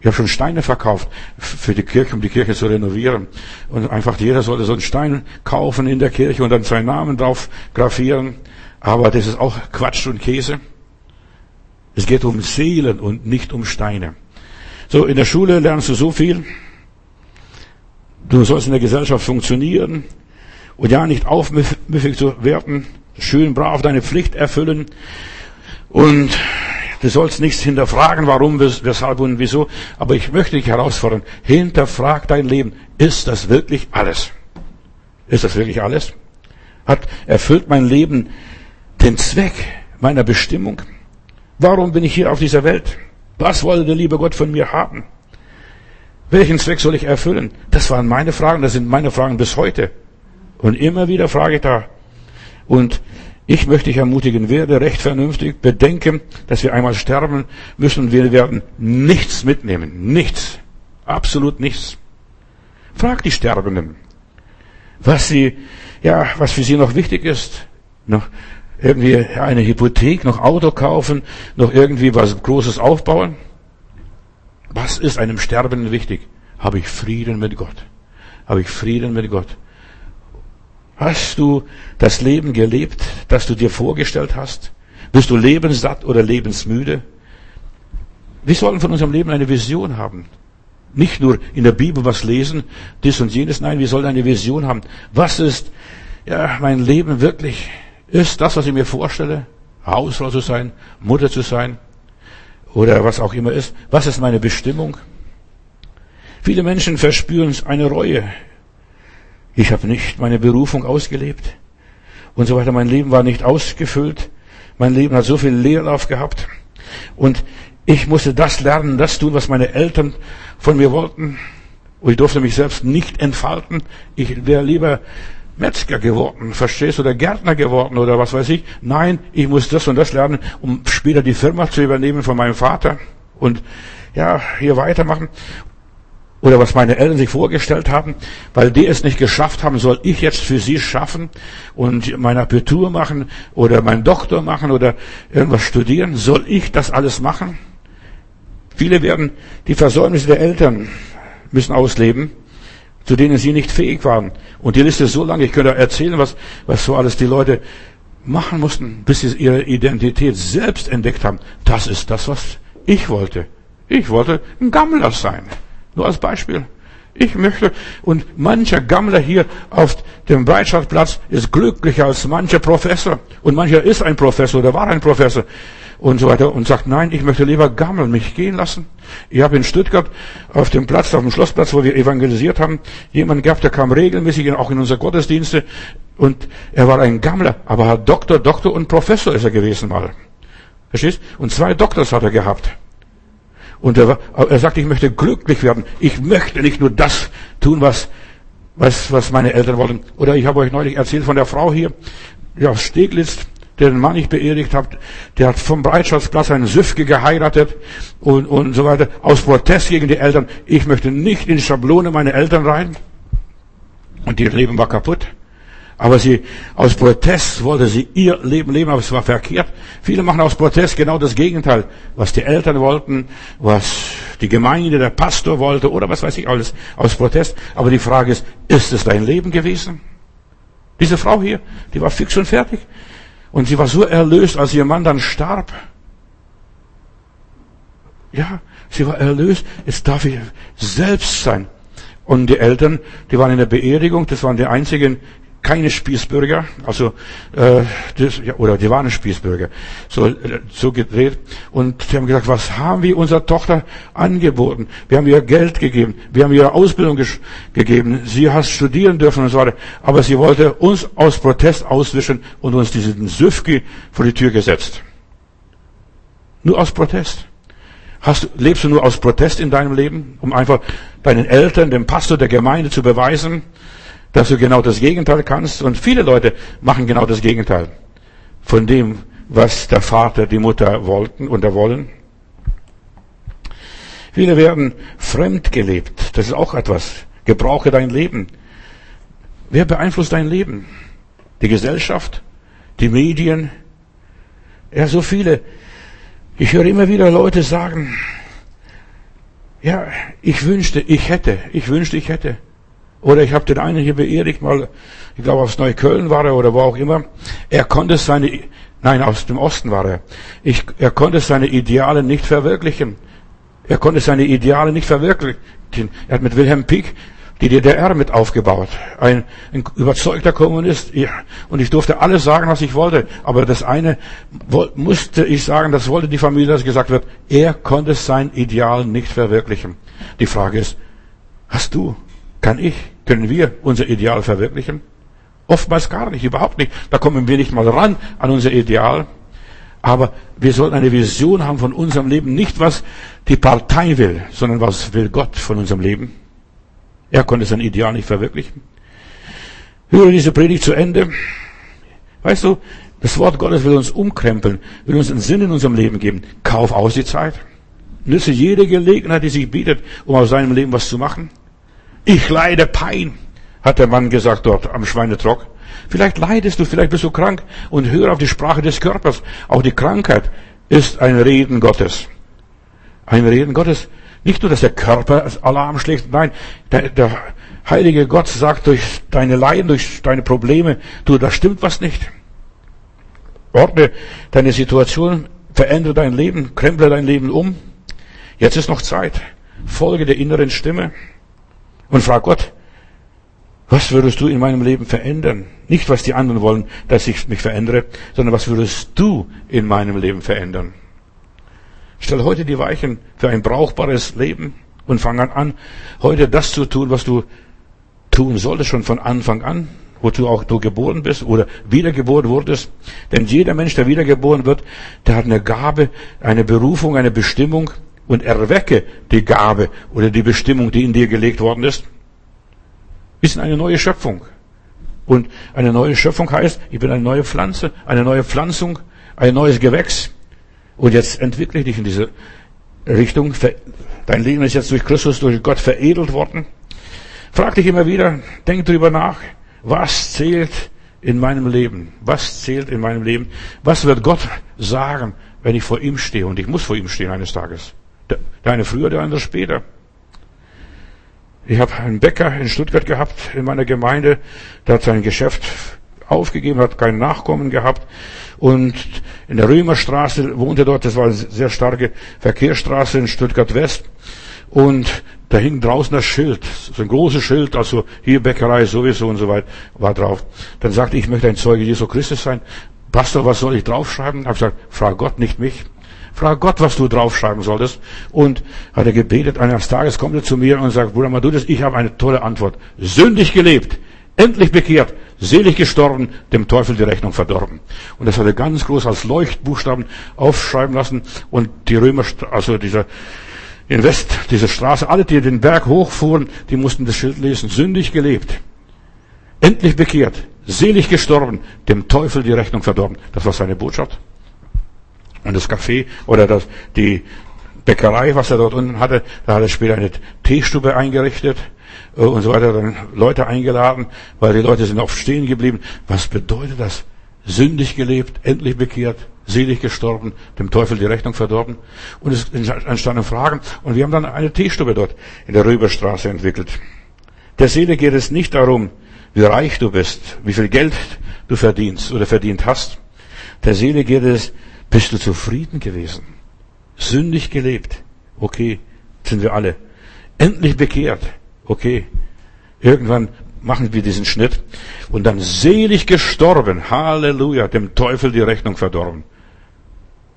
Ich habe schon Steine verkauft für die Kirche, um die Kirche zu renovieren. Und einfach jeder sollte so einen Stein kaufen in der Kirche und dann seinen Namen drauf grafieren. Aber das ist auch Quatsch und Käse. Es geht um Seelen und nicht um Steine. So, in der Schule lernst du so viel. Du sollst in der Gesellschaft funktionieren und ja nicht aufmüffig zu werden, schön brav deine Pflicht erfüllen und du sollst nichts hinterfragen, warum, weshalb und wieso. Aber ich möchte dich herausfordern, hinterfrag dein Leben. Ist das wirklich alles? Ist das wirklich alles? Hat erfüllt mein Leben den Zweck meiner Bestimmung? Warum bin ich hier auf dieser Welt? Was wollte der liebe Gott von mir haben? Welchen Zweck soll ich erfüllen? Das waren meine Fragen, das sind meine Fragen bis heute. Und immer wieder frage ich da. Und ich möchte dich ermutigen, werde recht vernünftig, bedenke, dass wir einmal sterben müssen und wir werden nichts mitnehmen. Nichts. Absolut nichts. Frag die Sterbenden, was sie, ja, was für sie noch wichtig ist. Noch irgendwie eine Hypothek, noch Auto kaufen, noch irgendwie was Großes aufbauen. Was ist einem Sterbenden wichtig? Habe ich Frieden mit Gott? Habe ich Frieden mit Gott? Hast du das Leben gelebt, das du dir vorgestellt hast? Bist du lebenssatt oder lebensmüde? Wir sollen von unserem Leben eine Vision haben. Nicht nur in der Bibel was lesen, dies und jenes. Nein, wir sollen eine Vision haben. Was ist, ja, mein Leben wirklich? Ist das, was ich mir vorstelle? Hausfrau zu sein, Mutter zu sein oder was auch immer ist. Was ist meine Bestimmung? Viele Menschen verspüren eine Reue ich habe nicht meine Berufung ausgelebt und so weiter. Mein Leben war nicht ausgefüllt. Mein Leben hat so viel Leerlauf gehabt. Und ich musste das lernen, das tun, was meine Eltern von mir wollten. Und ich durfte mich selbst nicht entfalten. Ich wäre lieber Metzger geworden, verstehst du, oder Gärtner geworden oder was weiß ich. Nein, ich muss das und das lernen, um später die Firma zu übernehmen von meinem Vater und ja, hier weitermachen oder was meine Eltern sich vorgestellt haben, weil die es nicht geschafft haben, soll ich jetzt für sie schaffen und mein Abitur machen oder meinen Doktor machen oder irgendwas studieren, soll ich das alles machen? Viele werden die Versäumnisse der Eltern müssen ausleben, zu denen sie nicht fähig waren. Und die Liste ist so lang, ich könnte erzählen, was, was so alles die Leute machen mussten, bis sie ihre Identität selbst entdeckt haben. Das ist das, was ich wollte. Ich wollte ein Gammler sein. Nur als Beispiel. Ich möchte, und mancher Gammler hier auf dem Breitscheidplatz ist glücklicher als mancher Professor. Und mancher ist ein Professor oder war ein Professor und so weiter und sagt, nein, ich möchte lieber gammeln, mich gehen lassen. Ich habe in Stuttgart auf dem Platz, auf dem Schlossplatz, wo wir evangelisiert haben, jemanden gehabt, der kam regelmäßig auch in unsere Gottesdienste und er war ein Gammler, aber hat Doktor, Doktor und Professor ist er gewesen mal. Verstehst? Und zwei Doktors hat er gehabt. Und er, er sagt, ich möchte glücklich werden. Ich möchte nicht nur das tun, was, was, was meine Eltern wollen. Oder ich habe euch neulich erzählt von der Frau hier, ja, Steglitz, den Mann ich beerdigt habe, der hat vom Breitschaftsplatz einen Süfke geheiratet und, und so weiter, aus Protest gegen die Eltern. Ich möchte nicht in Schablone meiner Eltern rein. Und ihr Leben war kaputt. Aber sie, aus Protest wollte sie ihr Leben leben, aber es war verkehrt. Viele machen aus Protest genau das Gegenteil. Was die Eltern wollten, was die Gemeinde, der Pastor wollte oder was weiß ich alles, aus Protest. Aber die Frage ist, ist es dein Leben gewesen? Diese Frau hier, die war fix und fertig. Und sie war so erlöst, als ihr Mann dann starb. Ja, sie war erlöst. Jetzt darf ich selbst sein. Und die Eltern, die waren in der Beerdigung, das waren die einzigen keine Spießbürger, also äh, das, ja, oder die waren Spießbürger, so, äh, so gedreht. Und sie haben gesagt, was haben wir unserer Tochter angeboten? Wir haben ihr Geld gegeben, wir haben ihr Ausbildung gegeben, sie hat studieren dürfen und so weiter. Aber sie wollte uns aus Protest auswischen und uns diesen Süfki vor die Tür gesetzt. Nur aus Protest. Hast lebst du nur aus Protest in deinem Leben, um einfach deinen Eltern, dem Pastor der Gemeinde zu beweisen, dass du genau das Gegenteil kannst? Und viele Leute machen genau das Gegenteil von dem, was der Vater, die Mutter wollten und wollen. Viele werden fremd gelebt. Das ist auch etwas. Gebrauche dein Leben. Wer beeinflusst dein Leben? Die Gesellschaft? Die Medien? Ja, so viele. Ich höre immer wieder Leute sagen, ja, ich wünschte, ich hätte, ich wünschte, ich hätte. Oder ich habe den einen hier beerdigt, mal, ich glaube aus Neukölln war er oder wo auch immer. Er konnte seine, nein, aus dem Osten war er. Ich, er konnte seine Ideale nicht verwirklichen. Er konnte seine Ideale nicht verwirklichen. Er hat mit Wilhelm Pieck die DDR mit aufgebaut. Ein, ein überzeugter Kommunist. Ja, und ich durfte alles sagen, was ich wollte. Aber das eine musste ich sagen, das wollte die Familie, dass gesagt wird, er konnte sein Ideal nicht verwirklichen. Die Frage ist, hast du, kann ich, können wir unser Ideal verwirklichen? Oftmals gar nicht, überhaupt nicht. Da kommen wir nicht mal ran an unser Ideal. Aber wir sollten eine Vision haben von unserem Leben, nicht was die Partei will, sondern was will Gott von unserem Leben. Er konnte sein Ideal nicht verwirklichen. Höre diese Predigt zu Ende. Weißt du, das Wort Gottes will uns umkrempeln, will uns einen Sinn in unserem Leben geben. Kauf aus die Zeit. Nütze jede Gelegenheit, die sich bietet, um aus seinem Leben was zu machen. Ich leide Pein, hat der Mann gesagt dort am Schweinetrock. Vielleicht leidest du, vielleicht bist du krank und hör auf die Sprache des Körpers. Auch die Krankheit ist ein Reden Gottes. Ein Reden Gottes. Nicht nur, dass der Körper Alarm schlägt, nein, der, der heilige Gott sagt durch deine Leiden, durch deine Probleme, du, da stimmt was nicht. Ordne deine Situation, verändere dein Leben, kremple dein Leben um. Jetzt ist noch Zeit. Folge der inneren Stimme und frag Gott, was würdest du in meinem Leben verändern? Nicht, was die anderen wollen, dass ich mich verändere, sondern was würdest du in meinem Leben verändern? Stell heute die Weichen für ein brauchbares Leben und fang an, heute das zu tun, was du tun solltest schon von Anfang an, wozu auch du geboren bist oder wiedergeboren wurdest. Denn jeder Mensch, der wiedergeboren wird, der hat eine Gabe, eine Berufung, eine Bestimmung und erwecke die Gabe oder die Bestimmung, die in dir gelegt worden ist. Wir sind eine neue Schöpfung. Und eine neue Schöpfung heißt, ich bin eine neue Pflanze, eine neue Pflanzung, ein neues Gewächs. Und jetzt entwickle dich in diese Richtung. Dein Leben ist jetzt durch Christus, durch Gott veredelt worden. Frag dich immer wieder, denk drüber nach, was zählt in meinem Leben? Was zählt in meinem Leben? Was wird Gott sagen, wenn ich vor ihm stehe? Und ich muss vor ihm stehen eines Tages. Der eine früher, der andere später. Ich habe einen Bäcker in Stuttgart gehabt in meiner Gemeinde, der hat sein Geschäft aufgegeben, hat keinen Nachkommen gehabt und in der Römerstraße wohnte dort, das war eine sehr starke Verkehrsstraße in Stuttgart West und da hing draußen das Schild, so ein großes Schild, also hier Bäckerei sowieso und so weiter, war drauf. Dann sagte ich, ich möchte ein Zeuge Jesu Christus sein. Pastor, was soll ich draufschreiben? Ich habe gesagt, frag Gott, nicht mich. Frag Gott, was du draufschreiben solltest. Und hat er gebetet, eines Tages kommt er zu mir und sagt, Bruder Madudis, ich habe eine tolle Antwort. Sündig gelebt, endlich bekehrt, selig gestorben, dem Teufel die Rechnung verdorben. Und das hat er ganz groß als Leuchtbuchstaben aufschreiben lassen und die Römer, also dieser, in West, diese Straße, alle, die den Berg hochfuhren, die mussten das Schild lesen, sündig gelebt, endlich bekehrt, selig gestorben, dem Teufel die Rechnung verdorben. Das war seine Botschaft. Und das Café oder das, die Bäckerei, was er dort unten hatte, da hat er später eine Teestube eingerichtet äh, und so weiter, dann Leute eingeladen, weil die Leute sind oft stehen geblieben. Was bedeutet das? Sündig gelebt, endlich bekehrt, selig gestorben, dem Teufel die Rechnung verdorben. Und es entstanden Fragen. Und wir haben dann eine Teestube dort in der Röberstraße entwickelt. Der Seele geht es nicht darum, wie reich du bist, wie viel Geld du verdienst oder verdient hast. Der Seele geht es, bist du zufrieden gewesen? Sündig gelebt? Okay, sind wir alle. Endlich bekehrt? Okay. Irgendwann machen wir diesen Schnitt und dann selig gestorben. Halleluja, dem Teufel die Rechnung verdorben.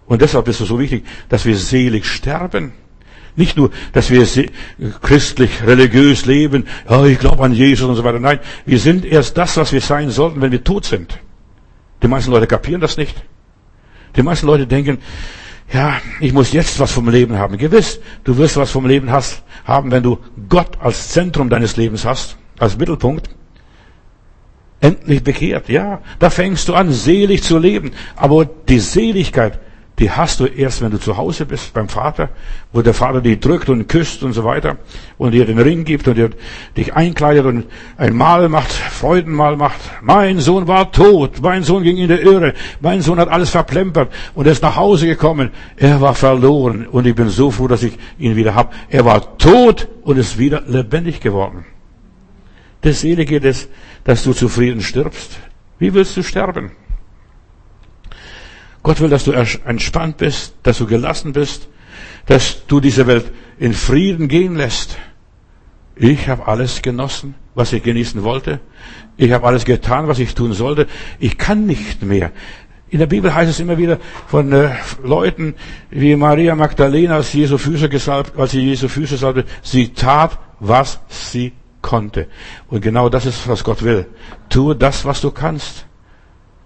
Und deshalb ist es so wichtig, dass wir selig sterben. Nicht nur, dass wir christlich, religiös leben, ja, ich glaube an Jesus und so weiter. Nein, wir sind erst das, was wir sein sollten, wenn wir tot sind. Die meisten Leute kapieren das nicht. Die meisten Leute denken, ja, ich muss jetzt was vom Leben haben. Gewiss, du wirst was vom Leben hast, haben, wenn du Gott als Zentrum deines Lebens hast, als Mittelpunkt. Endlich bekehrt, ja, da fängst du an, selig zu leben. Aber die Seligkeit, die hast du erst, wenn du zu Hause bist beim Vater, wo der Vater dich drückt und küsst und so weiter und dir den Ring gibt und dir, dich einkleidet und ein Mahl macht, Freudenmahl macht. Mein Sohn war tot, mein Sohn ging in der Irre, mein Sohn hat alles verplempert und er ist nach Hause gekommen. Er war verloren und ich bin so froh, dass ich ihn wieder hab. Er war tot und ist wieder lebendig geworden. Das Selige ist, dass du zufrieden stirbst. Wie willst du sterben? Gott will, dass du entspannt bist, dass du gelassen bist, dass du diese Welt in Frieden gehen lässt. Ich habe alles genossen, was ich genießen wollte. Ich habe alles getan, was ich tun sollte. Ich kann nicht mehr. In der Bibel heißt es immer wieder von äh, Leuten wie Maria Magdalena, als Jesu Füße gesalbt, als sie Jesu Füße salbte, sie tat, was sie konnte. Und genau das ist, was Gott will. Tue das, was du kannst.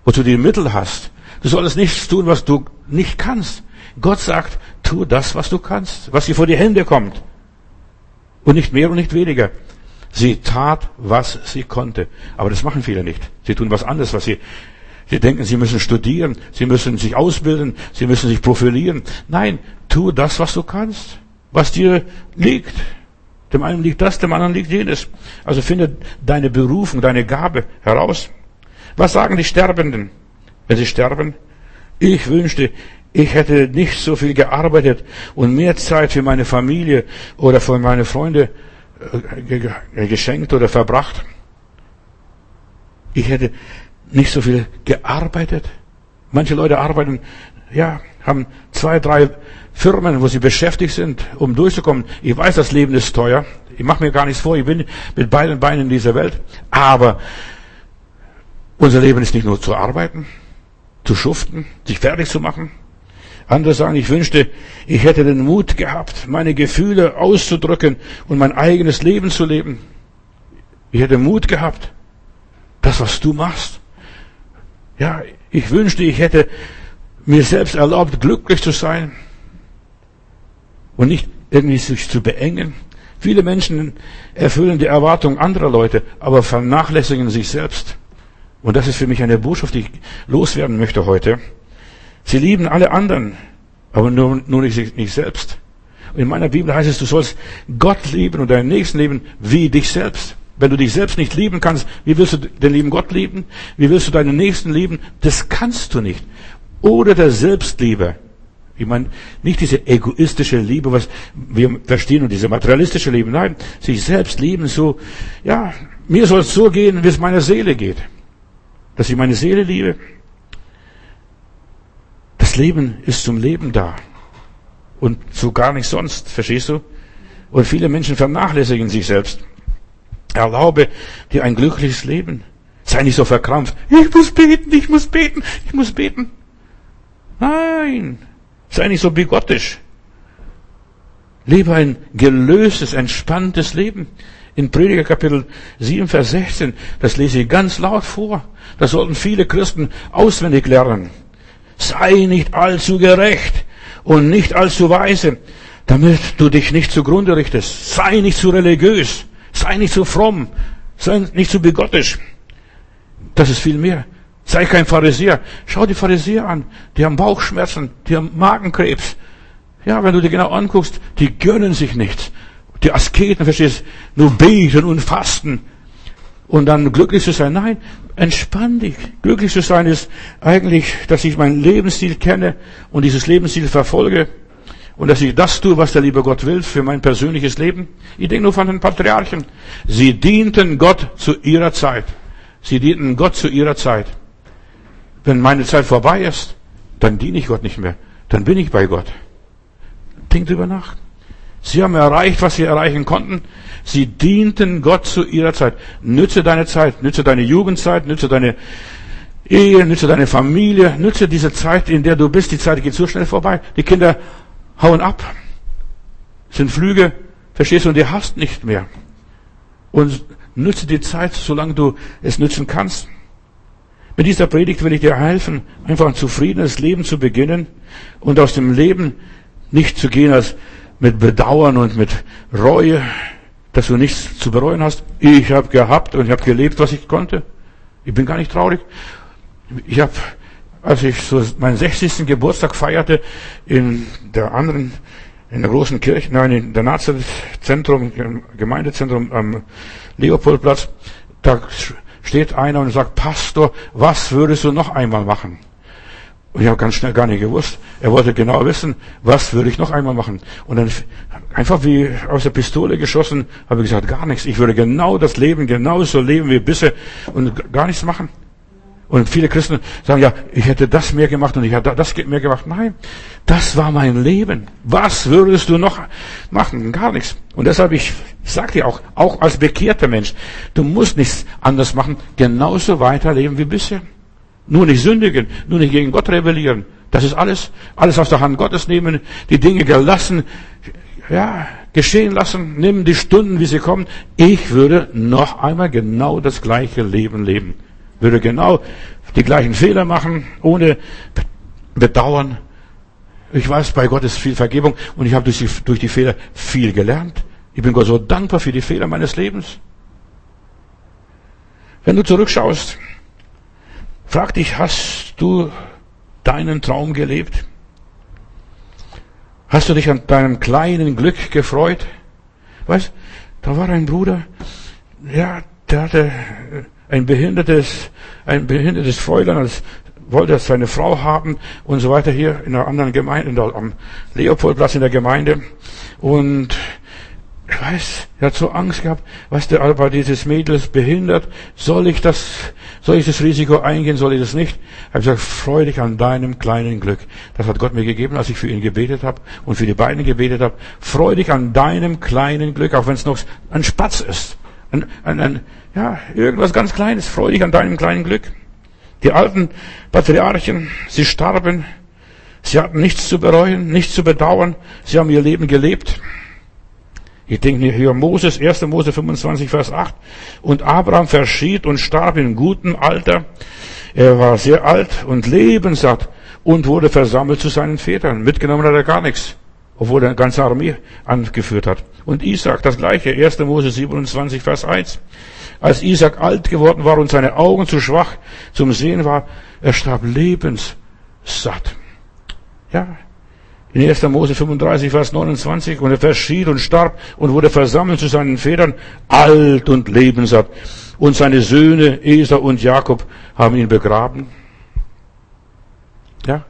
Wozu du die Mittel hast. Du sollst nichts tun, was du nicht kannst. Gott sagt, tu das, was du kannst, was dir vor die Hände kommt. Und nicht mehr und nicht weniger. Sie tat, was sie konnte. Aber das machen viele nicht. Sie tun was anderes, was sie, sie denken, sie müssen studieren, sie müssen sich ausbilden, sie müssen sich profilieren. Nein, tu das, was du kannst, was dir liegt. Dem einen liegt das, dem anderen liegt jenes. Also finde deine Berufung, deine Gabe heraus. Was sagen die Sterbenden? Wenn sie sterben. Ich wünschte, ich hätte nicht so viel gearbeitet und mehr Zeit für meine Familie oder für meine Freunde äh, geschenkt oder verbracht. Ich hätte nicht so viel gearbeitet. Manche Leute arbeiten, ja, haben zwei, drei Firmen, wo sie beschäftigt sind, um durchzukommen. Ich weiß, das Leben ist teuer. Ich mache mir gar nichts vor. Ich bin mit beiden Beinen in dieser Welt. Aber unser Leben ist nicht nur zu arbeiten zu schuften, sich fertig zu machen. Andere sagen, ich wünschte, ich hätte den Mut gehabt, meine Gefühle auszudrücken und mein eigenes Leben zu leben. Ich hätte Mut gehabt, das, was du machst. Ja, ich wünschte, ich hätte mir selbst erlaubt, glücklich zu sein und nicht irgendwie sich zu beengen. Viele Menschen erfüllen die Erwartungen anderer Leute, aber vernachlässigen sich selbst. Und das ist für mich eine Botschaft, die ich loswerden möchte heute. Sie lieben alle anderen, aber nur, nur nicht, nicht selbst. Und in meiner Bibel heißt es, du sollst Gott lieben und deinen Nächsten lieben wie dich selbst. Wenn du dich selbst nicht lieben kannst, wie willst du den lieben Gott lieben? Wie willst du deinen Nächsten lieben? Das kannst du nicht. Oder der Selbstliebe. Ich meine, nicht diese egoistische Liebe, was wir verstehen, und diese materialistische Liebe. Nein, sich selbst lieben so, ja, mir soll es so gehen, wie es meiner Seele geht dass ich meine Seele liebe. Das Leben ist zum Leben da. Und so gar nicht sonst, verstehst du? Und viele Menschen vernachlässigen sich selbst. Erlaube dir ein glückliches Leben. Sei nicht so verkrampft. Ich muss beten, ich muss beten, ich muss beten. Nein. Sei nicht so bigottisch. Lebe ein gelöstes, entspanntes Leben in Prediger Kapitel 7, Vers 16. Das lese ich ganz laut vor. Das sollten viele Christen auswendig lernen. Sei nicht allzu gerecht und nicht allzu weise, damit du dich nicht zugrunde richtest. Sei nicht zu religiös. Sei nicht zu fromm. Sei nicht zu bigottisch. Das ist viel mehr. Sei kein Pharisäer. Schau die Pharisäer an. Die haben Bauchschmerzen. Die haben Magenkrebs. Ja, wenn du dir genau anguckst, die gönnen sich nichts die Asketen, verstehst, nur beten und fasten und dann glücklich zu sein. Nein, entspann dich. Glücklich zu sein ist eigentlich, dass ich meinen Lebensstil kenne und dieses Lebensstil verfolge und dass ich das tue, was der liebe Gott will für mein persönliches Leben. Ich denke nur von den Patriarchen. Sie dienten Gott zu ihrer Zeit. Sie dienten Gott zu ihrer Zeit. Wenn meine Zeit vorbei ist, dann diene ich Gott nicht mehr. Dann bin ich bei Gott. Denk drüber nach. Sie haben erreicht, was sie erreichen konnten. Sie dienten Gott zu ihrer Zeit. Nütze deine Zeit, nütze deine Jugendzeit, nütze deine Ehe, nütze deine Familie, nütze diese Zeit, in der du bist. Die Zeit geht so schnell vorbei. Die Kinder hauen ab, sind Flüge, verstehst du, und die hast nicht mehr. Und nütze die Zeit, solange du es nützen kannst. Mit dieser Predigt will ich dir helfen, einfach ein zufriedenes Leben zu beginnen und aus dem Leben nicht zu gehen als mit Bedauern und mit Reue, dass du nichts zu bereuen hast. Ich habe gehabt und ich habe gelebt, was ich konnte. Ich bin gar nicht traurig. Ich habe, als ich so meinen 60. Geburtstag feierte, in der anderen, in der großen Kirche, nein, in der Nazizentrum, Gemeindezentrum am Leopoldplatz, da steht einer und sagt, Pastor, was würdest du noch einmal machen? Und ich habe ganz schnell gar nicht gewusst. Er wollte genau wissen, was würde ich noch einmal machen. Und dann einfach wie aus der Pistole geschossen, habe ich gesagt, gar nichts. Ich würde genau das Leben genauso leben wie bisher und gar nichts machen. Und viele Christen sagen, ja, ich hätte das mehr gemacht und ich hätte das mehr gemacht. Nein, das war mein Leben. Was würdest du noch machen? Gar nichts. Und deshalb, ich sag dir auch, auch als bekehrter Mensch, du musst nichts anders machen, genauso weiterleben wie bisher. Nur nicht sündigen, nur nicht gegen Gott rebellieren. Das ist alles, alles aus der Hand Gottes nehmen, die Dinge gelassen, ja, geschehen lassen, nehmen die Stunden, wie sie kommen. Ich würde noch einmal genau das gleiche Leben leben. Würde genau die gleichen Fehler machen, ohne Bedauern. Ich weiß, bei Gott ist viel Vergebung und ich habe durch die, durch die Fehler viel gelernt. Ich bin Gott so dankbar für die Fehler meines Lebens. Wenn du zurückschaust, Frag dich, hast du deinen Traum gelebt? Hast du dich an deinem kleinen Glück gefreut? Weißt, da war ein Bruder, ja, der hatte ein behindertes, ein behindertes Fräulein, als wollte seine Frau haben und so weiter hier in einer anderen Gemeinde, am Leopoldplatz in der Gemeinde. Und ich weiß, er hat so Angst gehabt, was der aber dieses Mädel ist behindert, soll ich das, soll ich das Risiko eingehen, soll ich das nicht? Ich habe gesagt, freu dich an deinem kleinen Glück. Das hat Gott mir gegeben, als ich für ihn gebetet habe und für die beiden gebetet habe. Freu dich an deinem kleinen Glück, auch wenn es noch ein Spatz ist. Ein, ein, ein, ja, irgendwas ganz Kleines. Freu dich an deinem kleinen Glück. Die alten Patriarchen, sie starben. Sie hatten nichts zu bereuen, nichts zu bedauern. Sie haben ihr Leben gelebt. Ich denke hier Moses, 1. Mose 25, Vers 8. Und Abraham verschied und starb in gutem Alter. Er war sehr alt und lebenssatt und wurde versammelt zu seinen Vätern. Mitgenommen hat er gar nichts, obwohl er eine ganze Armee angeführt hat. Und Isaac, das gleiche, 1. Mose 27, Vers 1. Als Isaac alt geworden war und seine Augen zu schwach zum Sehen war, er starb lebenssatt. Ja, in 1. Mose 35, Vers 29, und er verschied und starb und wurde versammelt zu seinen Vätern, alt und lebenssatt. Und seine Söhne Esau und Jakob haben ihn begraben. Ja.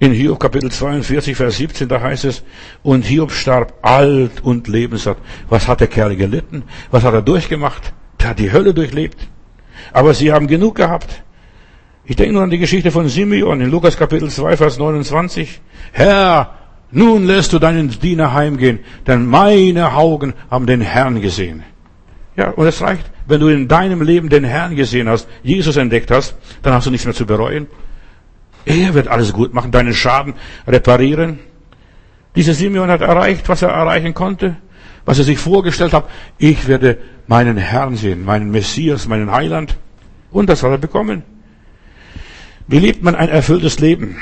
In Hiob Kapitel 42, Vers 17, da heißt es, und Hiob starb alt und lebenssatt. Was hat der Kerl gelitten? Was hat er durchgemacht? Der hat die Hölle durchlebt. Aber sie haben genug gehabt. Ich denke nur an die Geschichte von Simeon in Lukas Kapitel 2, Vers 29. Herr, nun lässt du deinen Diener heimgehen, denn meine Augen haben den Herrn gesehen. Ja, und es reicht, wenn du in deinem Leben den Herrn gesehen hast, Jesus entdeckt hast, dann hast du nichts mehr zu bereuen. Er wird alles gut machen, deinen Schaden reparieren. Dieser Simeon hat erreicht, was er erreichen konnte, was er sich vorgestellt hat. Ich werde meinen Herrn sehen, meinen Messias, meinen Heiland. Und das hat er bekommen. Wie lebt man ein erfülltes Leben?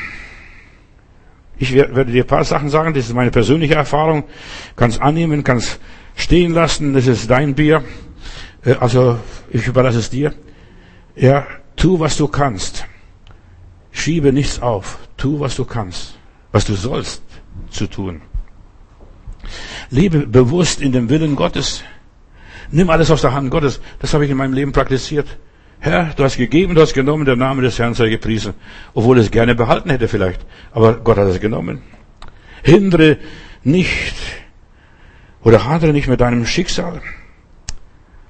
Ich werde dir ein paar Sachen sagen, das ist meine persönliche Erfahrung. Kannst annehmen, kannst stehen lassen, das ist dein Bier. Äh, also ich überlasse es dir. Ja, tu, was du kannst. Schiebe nichts auf. Tu, was du kannst. Was du sollst zu tun. Lebe bewusst in dem Willen Gottes. Nimm alles aus der Hand Gottes. Das habe ich in meinem Leben praktiziert. Herr, du hast gegeben, du hast genommen, der Name des Herrn sei gepriesen. Obwohl es gerne behalten hätte vielleicht. Aber Gott hat es genommen. Hindere nicht oder hadere nicht mit deinem Schicksal.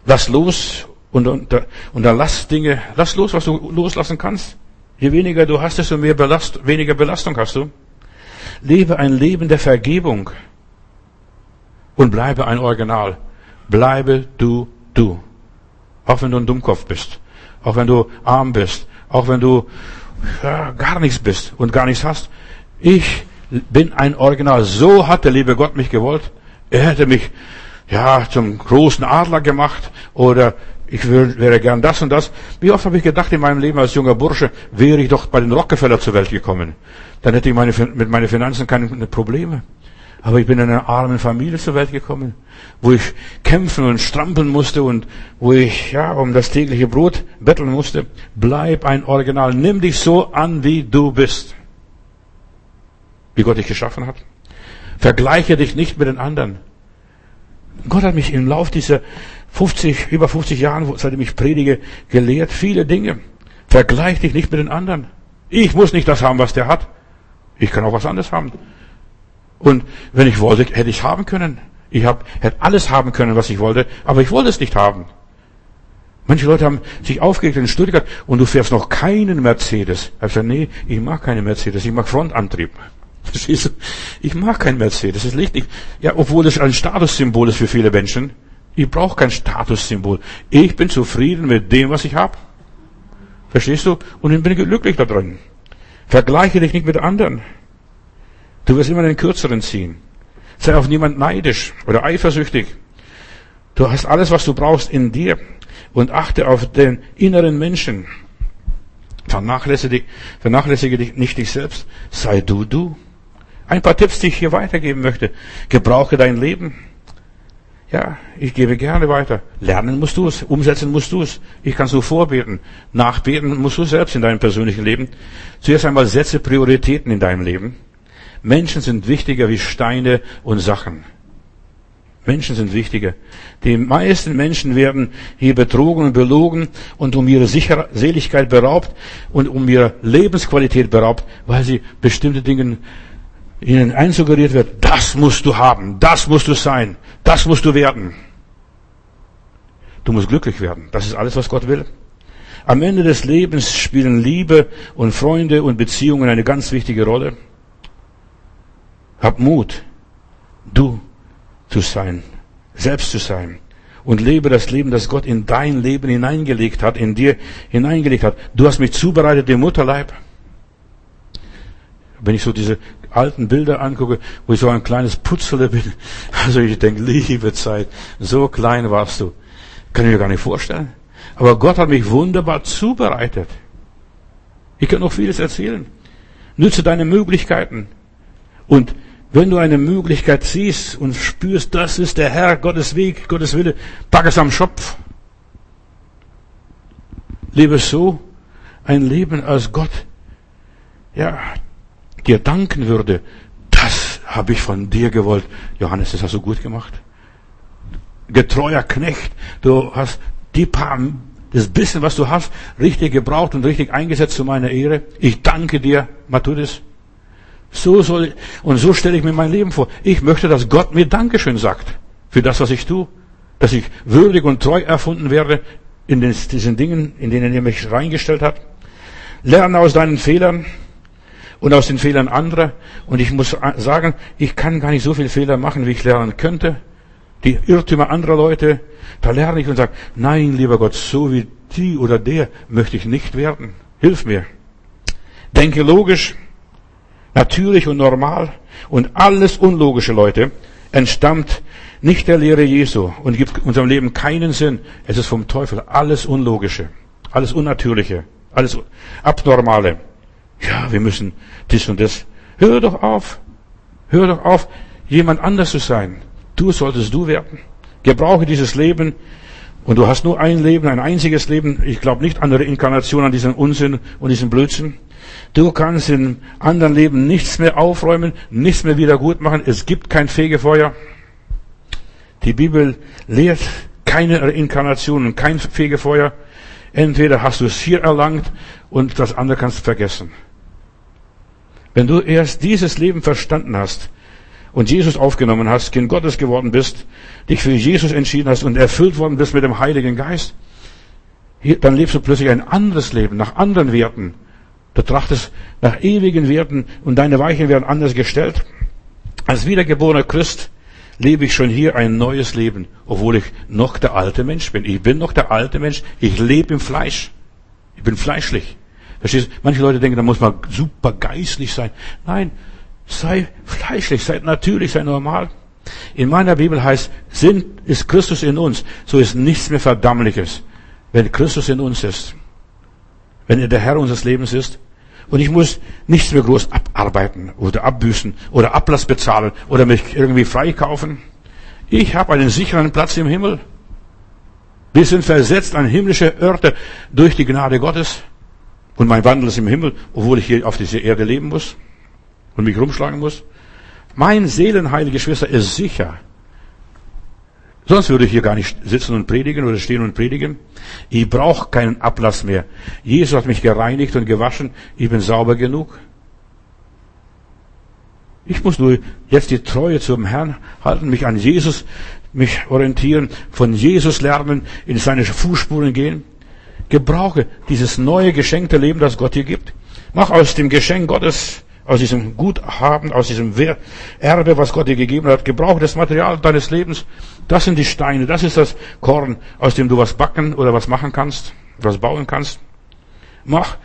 Lass los und, und, und dann lass Dinge, lass los, was du loslassen kannst. Je weniger du hast, desto mehr Belast, weniger Belastung hast du. Lebe ein Leben der Vergebung und bleibe ein Original. Bleibe du, du. Auch wenn du ein Dummkopf bist auch wenn du arm bist, auch wenn du ja, gar nichts bist und gar nichts hast. Ich bin ein Original. So hat der liebe Gott mich gewollt. Er hätte mich ja zum großen Adler gemacht oder ich wäre gern das und das. Wie oft habe ich gedacht in meinem Leben als junger Bursche, wäre ich doch bei den Rockefeller zur Welt gekommen. Dann hätte ich meine, mit meinen Finanzen keine Probleme. Aber ich bin in einer armen Familie zur Welt gekommen, wo ich kämpfen und strampeln musste und wo ich, ja, um das tägliche Brot betteln musste. Bleib ein Original. Nimm dich so an, wie du bist. Wie Gott dich geschaffen hat. Vergleiche dich nicht mit den anderen. Gott hat mich im Lauf dieser 50, über 50 Jahren, seitdem ich predige, gelehrt, viele Dinge. Vergleich dich nicht mit den anderen. Ich muss nicht das haben, was der hat. Ich kann auch was anderes haben. Und wenn ich wollte, hätte ich haben können. Ich hab, hätte alles haben können, was ich wollte, aber ich wollte es nicht haben. Manche Leute haben sich aufgeregt in Stuttgart und du fährst noch keinen Mercedes. Ich habe gesagt, nee, ich mag keine Mercedes, ich mag Frontantrieb. Verstehst du? Ich mag kein Mercedes. Das liegt nicht. Ja, obwohl es ein Statussymbol ist für viele Menschen. Ich brauche kein Statussymbol. Ich bin zufrieden mit dem, was ich habe. Verstehst du? Und ich bin glücklich da drin. Vergleiche dich nicht mit anderen. Du wirst immer den Kürzeren ziehen. Sei auf niemand neidisch oder eifersüchtig. Du hast alles, was du brauchst in dir. Und achte auf den inneren Menschen. Vernachlässige, vernachlässige dich nicht dich selbst. Sei du du. Ein paar Tipps, die ich hier weitergeben möchte. Gebrauche dein Leben. Ja, ich gebe gerne weiter. Lernen musst du es, umsetzen musst du es. Ich kann so vorbeten. Nachbeten musst du selbst in deinem persönlichen Leben. Zuerst einmal setze Prioritäten in deinem Leben. Menschen sind wichtiger wie Steine und Sachen. Menschen sind wichtiger. Die meisten Menschen werden hier betrogen und belogen und um ihre Sicher Seligkeit beraubt und um ihre Lebensqualität beraubt, weil sie bestimmte Dinge ihnen einsuggeriert wird, das musst du haben, das musst du sein, das musst du werden. Du musst glücklich werden. Das ist alles, was Gott will. Am Ende des Lebens spielen Liebe und Freunde und Beziehungen eine ganz wichtige Rolle. Hab Mut, du zu sein, selbst zu sein. Und lebe das Leben, das Gott in dein Leben hineingelegt hat, in dir hineingelegt hat. Du hast mich zubereitet im Mutterleib. Wenn ich so diese alten Bilder angucke, wo ich so ein kleines Putzele bin, also ich denke, liebe Zeit, so klein warst du. Kann ich mir gar nicht vorstellen. Aber Gott hat mich wunderbar zubereitet. Ich kann noch vieles erzählen. Nütze deine Möglichkeiten. Und wenn du eine Möglichkeit siehst und spürst, das ist der Herr, Gottes Weg, Gottes Wille, pack es am Schopf. Lebe so ein Leben, als Gott, ja, dir danken würde, das habe ich von dir gewollt. Johannes, das hast du gut gemacht. Getreuer Knecht, du hast die paar, das bisschen, was du hast, richtig gebraucht und richtig eingesetzt zu meiner Ehre. Ich danke dir, Matthäus. So soll, und so stelle ich mir mein Leben vor. Ich möchte, dass Gott mir Dankeschön sagt für das, was ich tue. Dass ich würdig und treu erfunden werde in diesen Dingen, in denen er mich reingestellt hat. Lerne aus deinen Fehlern und aus den Fehlern anderer. Und ich muss sagen, ich kann gar nicht so viele Fehler machen, wie ich lernen könnte. Die Irrtümer anderer Leute, da lerne ich und sage, nein, lieber Gott, so wie die oder der möchte ich nicht werden. Hilf mir. Denke logisch, natürlich und normal. Und alles Unlogische, Leute, entstammt nicht der Lehre Jesu und gibt unserem Leben keinen Sinn. Es ist vom Teufel. Alles Unlogische, alles Unnatürliche, alles Abnormale. Ja, wir müssen dies und das. Hör doch auf. Hör doch auf, jemand anders zu sein. Du solltest du werden. Gebrauche dieses Leben. Und du hast nur ein Leben, ein einziges Leben. Ich glaube nicht an der Inkarnation, an diesen Unsinn und diesen Blödsinn. Du kannst in anderen Leben nichts mehr aufräumen, nichts mehr wieder gut machen. Es gibt kein Fegefeuer. Die Bibel lehrt keine Inkarnation und kein Fegefeuer. Entweder hast du es hier erlangt und das andere kannst du vergessen. Wenn du erst dieses Leben verstanden hast und Jesus aufgenommen hast, Kind Gottes geworden bist, dich für Jesus entschieden hast und erfüllt worden bist mit dem Heiligen Geist, dann lebst du plötzlich ein anderes Leben nach anderen Werten. Du trachtest nach ewigen Werten und deine Weichen werden anders gestellt. Als wiedergeborener Christ lebe ich schon hier ein neues Leben, obwohl ich noch der alte Mensch bin. Ich bin noch der alte Mensch. Ich lebe im Fleisch. Ich bin fleischlich. Verstehst du? Manche Leute denken, da muss man super geistlich sein. Nein, sei fleischlich, sei natürlich, sei normal. In meiner Bibel heißt, sind, ist Christus in uns, so ist nichts mehr Verdammliches. wenn Christus in uns ist, wenn er der Herr unseres Lebens ist. Und ich muss nichts mehr groß abarbeiten oder abbüßen oder Ablass bezahlen oder mich irgendwie freikaufen. Ich habe einen sicheren Platz im Himmel. Wir sind versetzt an himmlische Örter durch die Gnade Gottes. Und mein Wandel ist im Himmel, obwohl ich hier auf dieser Erde leben muss und mich rumschlagen muss. Mein Seelenheil, Geschwister, ist sicher. Sonst würde ich hier gar nicht sitzen und predigen oder stehen und predigen. Ich brauche keinen Ablass mehr. Jesus hat mich gereinigt und gewaschen. Ich bin sauber genug. Ich muss nur jetzt die Treue zum Herrn halten, mich an Jesus, mich orientieren, von Jesus lernen, in seine Fußspuren gehen. Gebrauche dieses neue geschenkte Leben, das Gott dir gibt. Mach aus dem Geschenk Gottes aus diesem Guthaben, aus diesem Erbe, was Gott dir gegeben hat, gebrauche das Material deines Lebens. Das sind die Steine, das ist das Korn, aus dem du was backen oder was machen kannst, was bauen kannst. Mach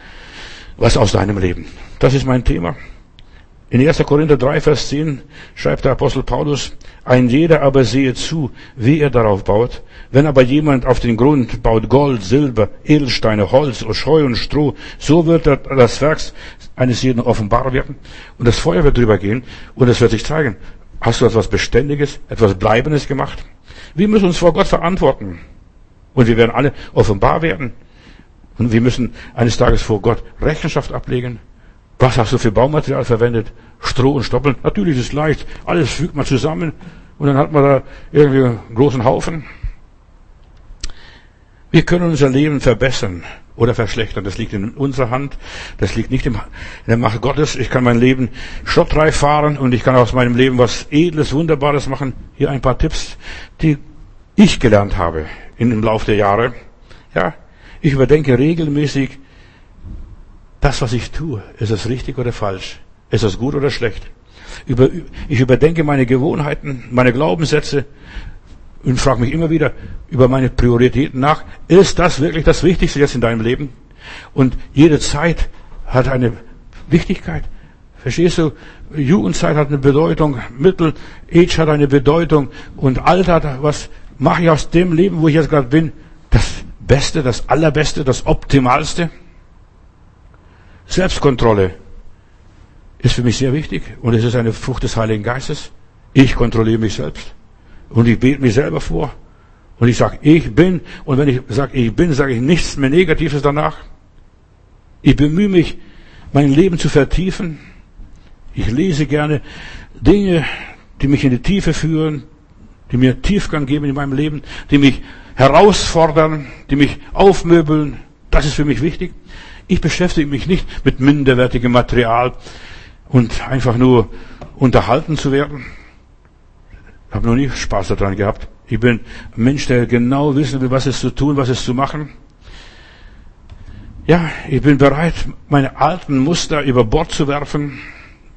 was aus deinem Leben. Das ist mein Thema. In 1. Korinther 3, Vers 10 schreibt der Apostel Paulus, ein jeder aber sehe zu, wie er darauf baut. Wenn aber jemand auf den Grund baut Gold, Silber, Edelsteine, Holz, Scheu und Stroh, so wird das Werk eines jeden offenbar werden und das Feuer wird drüber gehen und es wird sich zeigen. Hast du etwas Beständiges, etwas Bleibendes gemacht? Wir müssen uns vor Gott verantworten und wir werden alle offenbar werden und wir müssen eines Tages vor Gott Rechenschaft ablegen. Was hast du für Baumaterial verwendet? Stroh und Stoppeln? Natürlich ist es leicht. Alles fügt man zusammen und dann hat man da irgendwie einen großen Haufen. Wir können unser Leben verbessern oder verschlechtern. Das liegt in unserer Hand. Das liegt nicht in der Macht Gottes. Ich kann mein Leben schottreif fahren und ich kann aus meinem Leben was Edles, Wunderbares machen. Hier ein paar Tipps, die ich gelernt habe im Laufe der Jahre. Ja, ich überdenke regelmäßig, das, was ich tue, ist es richtig oder falsch? Ist es gut oder schlecht? ich überdenke meine Gewohnheiten, meine Glaubenssätze und frage mich immer wieder über meine Prioritäten nach. Ist das wirklich das Wichtigste jetzt in deinem Leben? Und jede Zeit hat eine Wichtigkeit. Verstehst du? Jugendzeit hat eine Bedeutung, Mittel, Age hat eine Bedeutung und Alter, was mache ich aus dem Leben, wo ich jetzt gerade bin, das Beste, das Allerbeste, das Optimalste? Selbstkontrolle ist für mich sehr wichtig und es ist eine Frucht des Heiligen Geistes. Ich kontrolliere mich selbst und ich bete mich selber vor und ich sage, ich bin und wenn ich sage, ich bin, sage ich nichts mehr Negatives danach. Ich bemühe mich, mein Leben zu vertiefen. Ich lese gerne Dinge, die mich in die Tiefe führen, die mir Tiefgang geben in meinem Leben, die mich herausfordern, die mich aufmöbeln. Das ist für mich wichtig. Ich beschäftige mich nicht mit minderwertigem Material und einfach nur unterhalten zu werden. Ich habe noch nie Spaß daran gehabt. Ich bin ein Mensch, der genau wissen will, was es zu tun, was es zu machen. Ja, ich bin bereit, meine alten Muster über Bord zu werfen,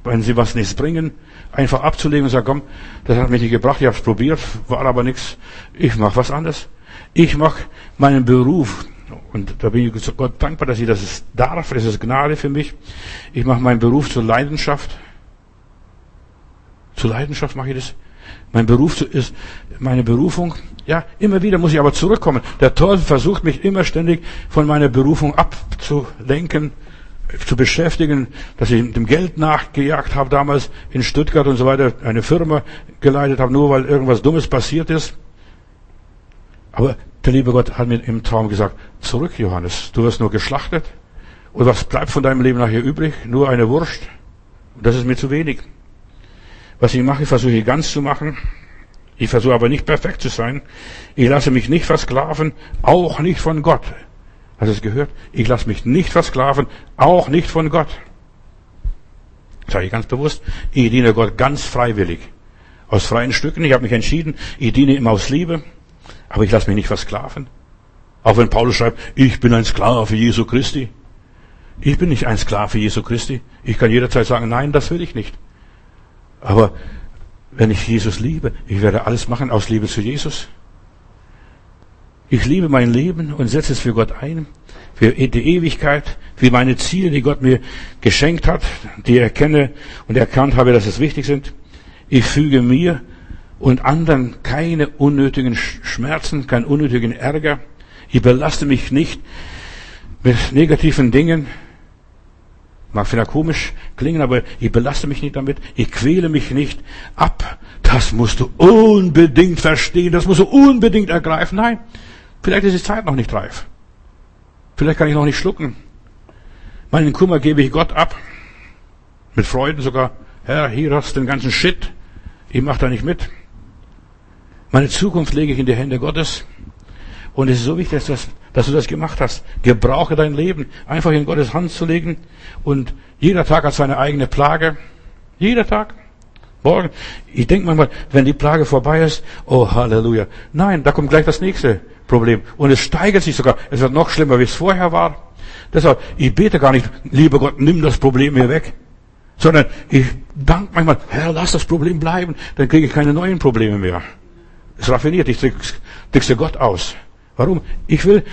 wenn sie was nichts bringen, einfach abzulegen und sagen, komm, das hat mich nicht gebracht, ich habe es probiert, war aber nichts. Ich mache was anderes. Ich mache meinen Beruf, und da bin ich Gott dankbar, dass ich das darf. Es ist Gnade für mich. Ich mache meinen Beruf zur Leidenschaft. Zur Leidenschaft mache ich das. Mein Beruf ist meine Berufung. Ja, immer wieder muss ich aber zurückkommen. Der Teufel versucht mich immer ständig von meiner Berufung abzulenken, zu beschäftigen, dass ich dem Geld nachgejagt habe damals in Stuttgart und so weiter, eine Firma geleitet habe, nur weil irgendwas Dummes passiert ist. Aber der liebe Gott hat mir im Traum gesagt, zurück Johannes, du wirst nur geschlachtet. Und was bleibt von deinem Leben nachher übrig? Nur eine Wurst. Das ist mir zu wenig. Was ich mache, versuche ich ganz zu machen. Ich versuche aber nicht perfekt zu sein. Ich lasse mich nicht versklaven, auch nicht von Gott. Hast du es gehört? Ich lasse mich nicht versklaven, auch nicht von Gott. Sage ich ganz bewusst. Ich diene Gott ganz freiwillig. Aus freien Stücken. Ich habe mich entschieden, ich diene ihm aus Liebe. Aber ich lasse mich nicht versklaven. Auch wenn Paulus schreibt, ich bin ein Sklave Jesu Christi. Ich bin nicht ein Sklave Jesu Christi. Ich kann jederzeit sagen, nein, das will ich nicht. Aber wenn ich Jesus liebe, ich werde alles machen aus Liebe zu Jesus. Ich liebe mein Leben und setze es für Gott ein, für die Ewigkeit, für meine Ziele, die Gott mir geschenkt hat, die ich erkenne und erkannt habe, dass es wichtig sind. Ich füge mir und anderen keine unnötigen Schmerzen, keinen unnötigen Ärger. Ich belaste mich nicht mit negativen Dingen. Mag vielleicht komisch klingen, aber ich belaste mich nicht damit. Ich quäle mich nicht ab. Das musst du unbedingt verstehen. Das musst du unbedingt ergreifen. Nein, vielleicht ist die Zeit noch nicht reif. Vielleicht kann ich noch nicht schlucken. Meinen Kummer gebe ich Gott ab. Mit Freuden sogar. Herr, hier hast du den ganzen Shit. Ich mache da nicht mit. Meine Zukunft lege ich in die Hände Gottes. Und es ist so wichtig, dass, das, dass du das gemacht hast. Gebrauche dein Leben, einfach in Gottes Hand zu legen. Und jeder Tag hat seine eigene Plage. Jeder Tag. Morgen. Ich denke manchmal, wenn die Plage vorbei ist, oh Halleluja. Nein, da kommt gleich das nächste Problem. Und es steigert sich sogar. Es wird noch schlimmer, wie es vorher war. Deshalb, ich bete gar nicht, lieber Gott, nimm das Problem mir weg. Sondern ich danke manchmal, Herr, lass das Problem bleiben, dann kriege ich keine neuen Probleme mehr. Es raffiniert, ich trickse Gott aus. Warum? Ich will,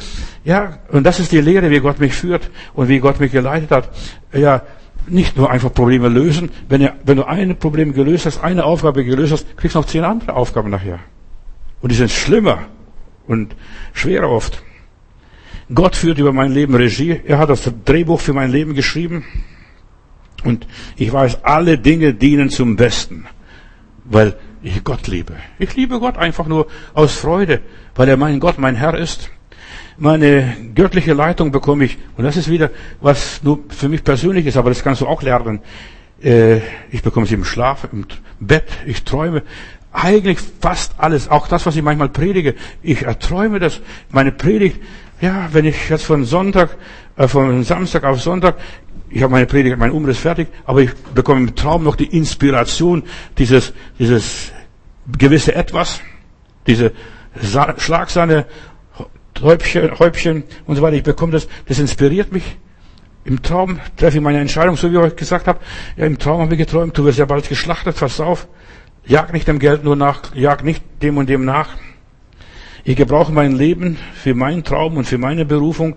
ja, und das ist die Lehre, wie Gott mich führt und wie Gott mich geleitet hat. Ja, nicht nur einfach Probleme lösen. Wenn, ihr, wenn du ein Problem gelöst hast, eine Aufgabe gelöst hast, kriegst du noch zehn andere Aufgaben nachher. Und die sind schlimmer und schwerer oft. Gott führt über mein Leben Regie. Er hat das Drehbuch für mein Leben geschrieben. Und ich weiß, alle Dinge dienen zum Besten, weil ich Gott liebe. Ich liebe Gott einfach nur aus Freude, weil er mein Gott, mein Herr ist. Meine göttliche Leitung bekomme ich, und das ist wieder, was nur für mich persönlich ist, aber das kannst du auch lernen. Äh, ich bekomme sie im Schlaf, im Bett, ich träume. Eigentlich fast alles, auch das, was ich manchmal predige. Ich erträume das. Meine Predigt, ja, wenn ich jetzt von Sonntag, äh, von Samstag auf Sonntag, ich habe meine Predigt, meinen Umriss fertig, aber ich bekomme im Traum noch die Inspiration, dieses, dieses gewisse Etwas, diese Schlagsahne, Häubchen, Häubchen und so weiter. Ich bekomme das, das inspiriert mich. Im Traum treffe ich meine Entscheidung, so wie ich euch gesagt habe. Ja, im Traum habe ich geträumt, du wirst ja bald geschlachtet, pass auf. Jag nicht dem Geld nur nach, jag nicht dem und dem nach. Ich gebrauche mein Leben für meinen Traum und für meine Berufung.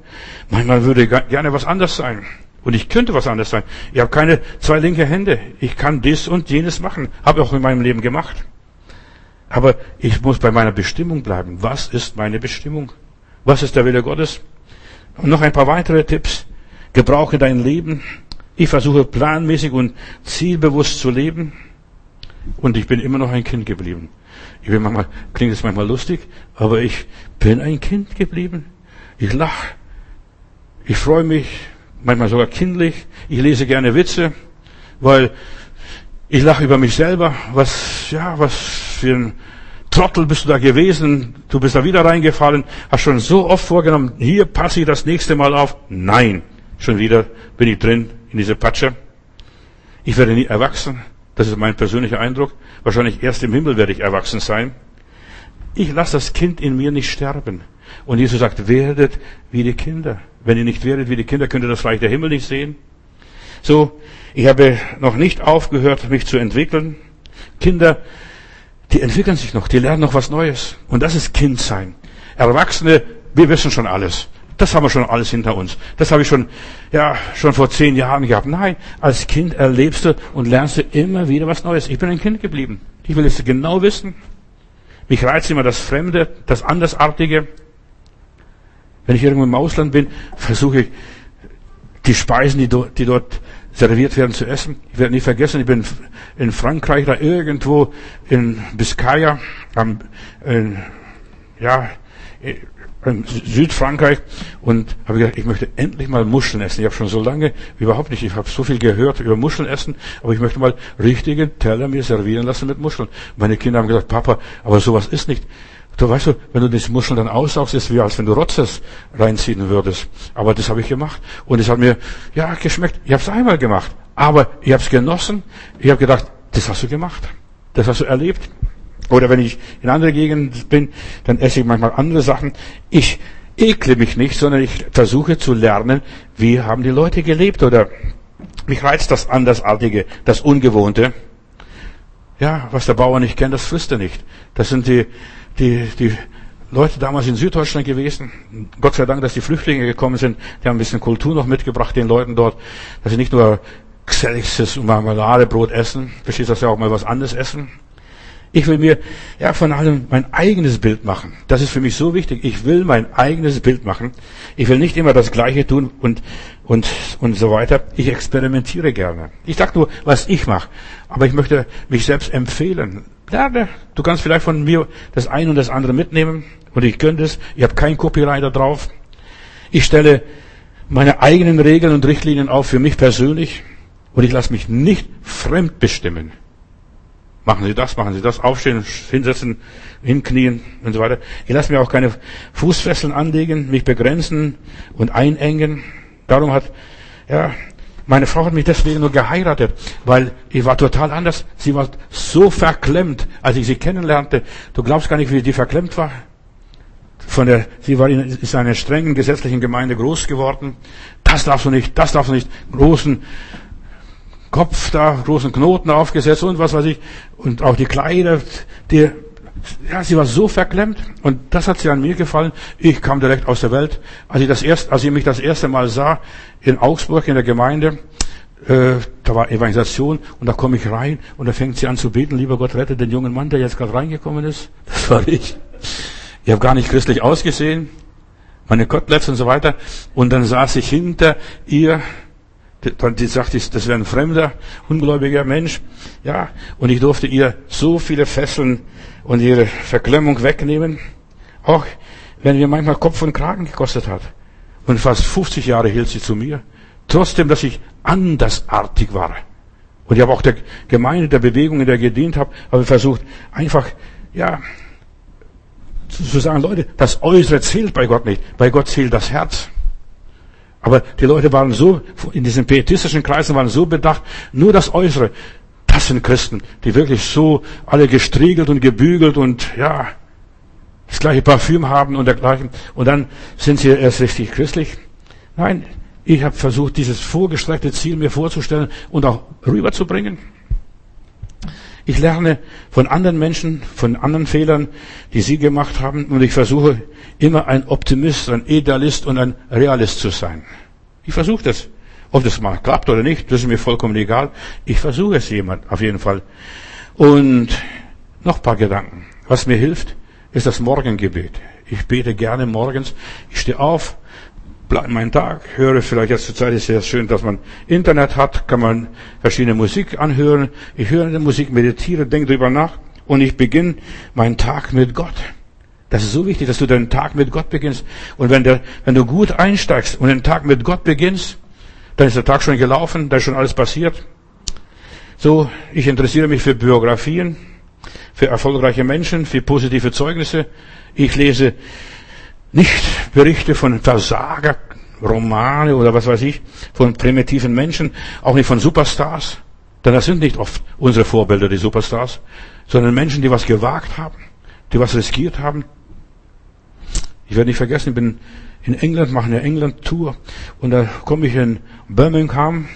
Manchmal würde gerne was anders sein. Und ich könnte was anderes sein. Ich habe keine zwei linke Hände. Ich kann dies und jenes machen. Habe auch in meinem Leben gemacht. Aber ich muss bei meiner Bestimmung bleiben. Was ist meine Bestimmung? Was ist der Wille Gottes? Und noch ein paar weitere Tipps. Gebrauche dein Leben. Ich versuche planmäßig und zielbewusst zu leben. Und ich bin immer noch ein Kind geblieben. Ich bin manchmal, klingt es manchmal lustig, aber ich bin ein Kind geblieben. Ich lache. Ich freue mich, manchmal sogar kindlich. Ich lese gerne Witze, weil ich lache über mich selber. Was, ja, was für ein Trottel bist du da gewesen? Du bist da wieder reingefallen. Hast schon so oft vorgenommen, hier passe ich das nächste Mal auf. Nein, schon wieder bin ich drin in diese Patsche. Ich werde nie erwachsen. Das ist mein persönlicher Eindruck. Wahrscheinlich erst im Himmel werde ich erwachsen sein. Ich lasse das Kind in mir nicht sterben. Und Jesus sagt, werdet wie die Kinder. Wenn ihr nicht werdet wie die Kinder, könnt ihr das Reich der Himmel nicht sehen. So, ich habe noch nicht aufgehört, mich zu entwickeln. Kinder, die entwickeln sich noch, die lernen noch was Neues. Und das ist Kindsein. Erwachsene, wir wissen schon alles. Das haben wir schon alles hinter uns. Das habe ich schon, ja, schon vor zehn Jahren gehabt. Nein, als Kind erlebst du und lernst du immer wieder was Neues. Ich bin ein Kind geblieben. Ich will es genau wissen. Mich reizt immer das Fremde, das Andersartige. Wenn ich irgendwo im Ausland bin, versuche ich, die Speisen, die dort, die dort serviert werden, zu essen. Ich werde nie vergessen, ich bin in Frankreich, da irgendwo in Biscaya, am, in, ja, in Südfrankreich und habe gesagt, ich möchte endlich mal Muscheln essen. Ich habe schon so lange überhaupt nicht, ich habe so viel gehört über Muscheln essen, aber ich möchte mal richtige Teller mir servieren lassen mit Muscheln. Meine Kinder haben gesagt, Papa, aber sowas ist nicht. Du weißt du, wenn du diese Muscheln dann aussaugst, ist es wie als wenn du Rotzes reinziehen würdest. Aber das habe ich gemacht und es hat mir ja geschmeckt. Ich habe es einmal gemacht, aber ich habe es genossen. Ich habe gedacht, das hast du gemacht, das hast du erlebt. Oder wenn ich in andere Gegenden bin, dann esse ich manchmal andere Sachen. Ich ekle mich nicht, sondern ich versuche zu lernen, wie haben die Leute gelebt oder mich reizt das Andersartige, das Ungewohnte. Ja, was der Bauer nicht kennt, das frisst er nicht. Das sind die, die, die Leute damals in Süddeutschland gewesen. Gott sei Dank, dass die Flüchtlinge gekommen sind. Die haben ein bisschen Kultur noch mitgebracht den Leuten dort, dass sie nicht nur Xelixes und Marmeladebrot essen. Verstehst du, dass sie auch mal was anderes essen? Ich will mir ja von allem mein eigenes Bild machen. Das ist für mich so wichtig. Ich will mein eigenes Bild machen. Ich will nicht immer das Gleiche tun und und und so weiter. Ich experimentiere gerne. Ich sage nur, was ich mache, aber ich möchte mich selbst empfehlen. Lerne. Du kannst vielleicht von mir das eine und das andere mitnehmen und ich könnte es. Ich habe kein Copyright da drauf. Ich stelle meine eigenen Regeln und Richtlinien auf für mich persönlich und ich lasse mich nicht fremd bestimmen. Machen Sie das, machen Sie das, aufstehen, hinsetzen, hinknien und so weiter. Ich lasse mir auch keine Fußfesseln anlegen, mich begrenzen und einengen. Darum hat, ja, meine Frau hat mich deswegen nur geheiratet, weil ich war total anders. Sie war so verklemmt, als ich sie kennenlernte. Du glaubst gar nicht, wie die verklemmt war. Von der, sie war in, ist einer strengen gesetzlichen Gemeinde groß geworden. Das darfst du nicht, das darfst du nicht. Großen Kopf da, großen Knoten aufgesetzt und was weiß ich. Und auch die Kleider, die, ja, sie war so verklemmt. Und das hat sie an mir gefallen. Ich kam direkt aus der Welt. Als ich das erst, als ich mich das erste Mal sah, in Augsburg, in der Gemeinde, äh, da war Evangelisation und da komme ich rein und da fängt sie an zu beten, lieber Gott, rette den jungen Mann, der jetzt gerade reingekommen ist. Das war ich. Ich habe gar nicht christlich ausgesehen, meine Koteletts und so weiter. Und dann saß ich hinter ihr die sagte, das wäre ein fremder, ungläubiger Mensch. Ja, und ich durfte ihr so viele Fesseln und ihre Verklemmung wegnehmen. Auch wenn mir manchmal Kopf und Kragen gekostet hat. Und fast 50 Jahre hielt sie zu mir. Trotzdem, dass ich andersartig war. Und ich habe auch der Gemeinde, der Bewegung, in der gedient habe, habe versucht, einfach, ja, zu sagen, Leute, das Äußere zählt bei Gott nicht. Bei Gott zählt das Herz. Aber die Leute waren so, in diesen pietistischen Kreisen waren so bedacht, nur das Äußere. Das sind Christen, die wirklich so alle gestriegelt und gebügelt und ja, das gleiche Parfüm haben und dergleichen. Und dann sind sie erst richtig christlich. Nein, ich habe versucht, dieses vorgestreckte Ziel mir vorzustellen und auch rüberzubringen. Ich lerne von anderen Menschen, von anderen Fehlern, die sie gemacht haben, und ich versuche immer ein Optimist, ein Idealist und ein Realist zu sein. Ich versuche das. Ob das mal klappt oder nicht, das ist mir vollkommen egal. Ich versuche es jemand, auf jeden Fall. Und noch ein paar Gedanken. Was mir hilft, ist das Morgengebet. Ich bete gerne morgens. Ich stehe auf, bleibe meinen Tag, höre vielleicht jetzt zur Zeit ist es sehr schön, dass man Internet hat, kann man verschiedene Musik anhören. Ich höre die Musik, meditiere, denke drüber nach und ich beginne meinen Tag mit Gott. Das ist so wichtig, dass du deinen Tag mit Gott beginnst. Und wenn, der, wenn du gut einsteigst und den Tag mit Gott beginnst, dann ist der Tag schon gelaufen, da ist schon alles passiert. So, ich interessiere mich für Biografien, für erfolgreiche Menschen, für positive Zeugnisse. Ich lese nicht Berichte von Versager, Romane oder was weiß ich, von primitiven Menschen, auch nicht von Superstars. Denn das sind nicht oft unsere Vorbilder, die Superstars, sondern Menschen, die was gewagt haben, die was riskiert haben. Ich werde nicht vergessen, ich bin in England, mache eine England-Tour und da komme ich in Birmingham,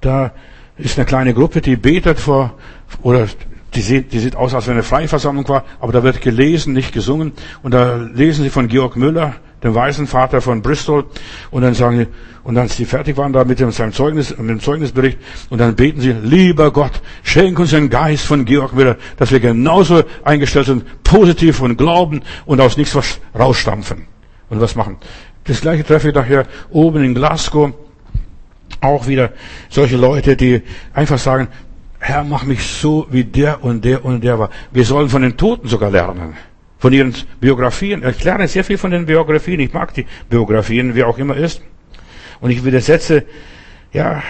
da ist eine kleine Gruppe, die betet vor, oder die sieht, die sieht aus, als wenn eine Freiversammlung war, aber da wird gelesen, nicht gesungen. Und da lesen sie von Georg Müller, dem weißen Vater von Bristol, und dann sagen sie, und dann, sie fertig waren da mit dem, seinem Zeugnis, mit dem Zeugnisbericht, und dann beten sie, lieber Gott, schenk uns den Geist von Georg Müller, dass wir genauso eingestellt sind, positiv und glauben und aus nichts was rausstampfen und was machen. Das gleiche treffe ich nachher oben in Glasgow, auch wieder solche Leute, die einfach sagen, Herr, mach mich so, wie der und der und der war. Wir sollen von den Toten sogar lernen. Von ihren Biografien. Ich lerne sehr viel von den Biografien. Ich mag die Biografien, wie auch immer ist. Und ich widersetze, ja,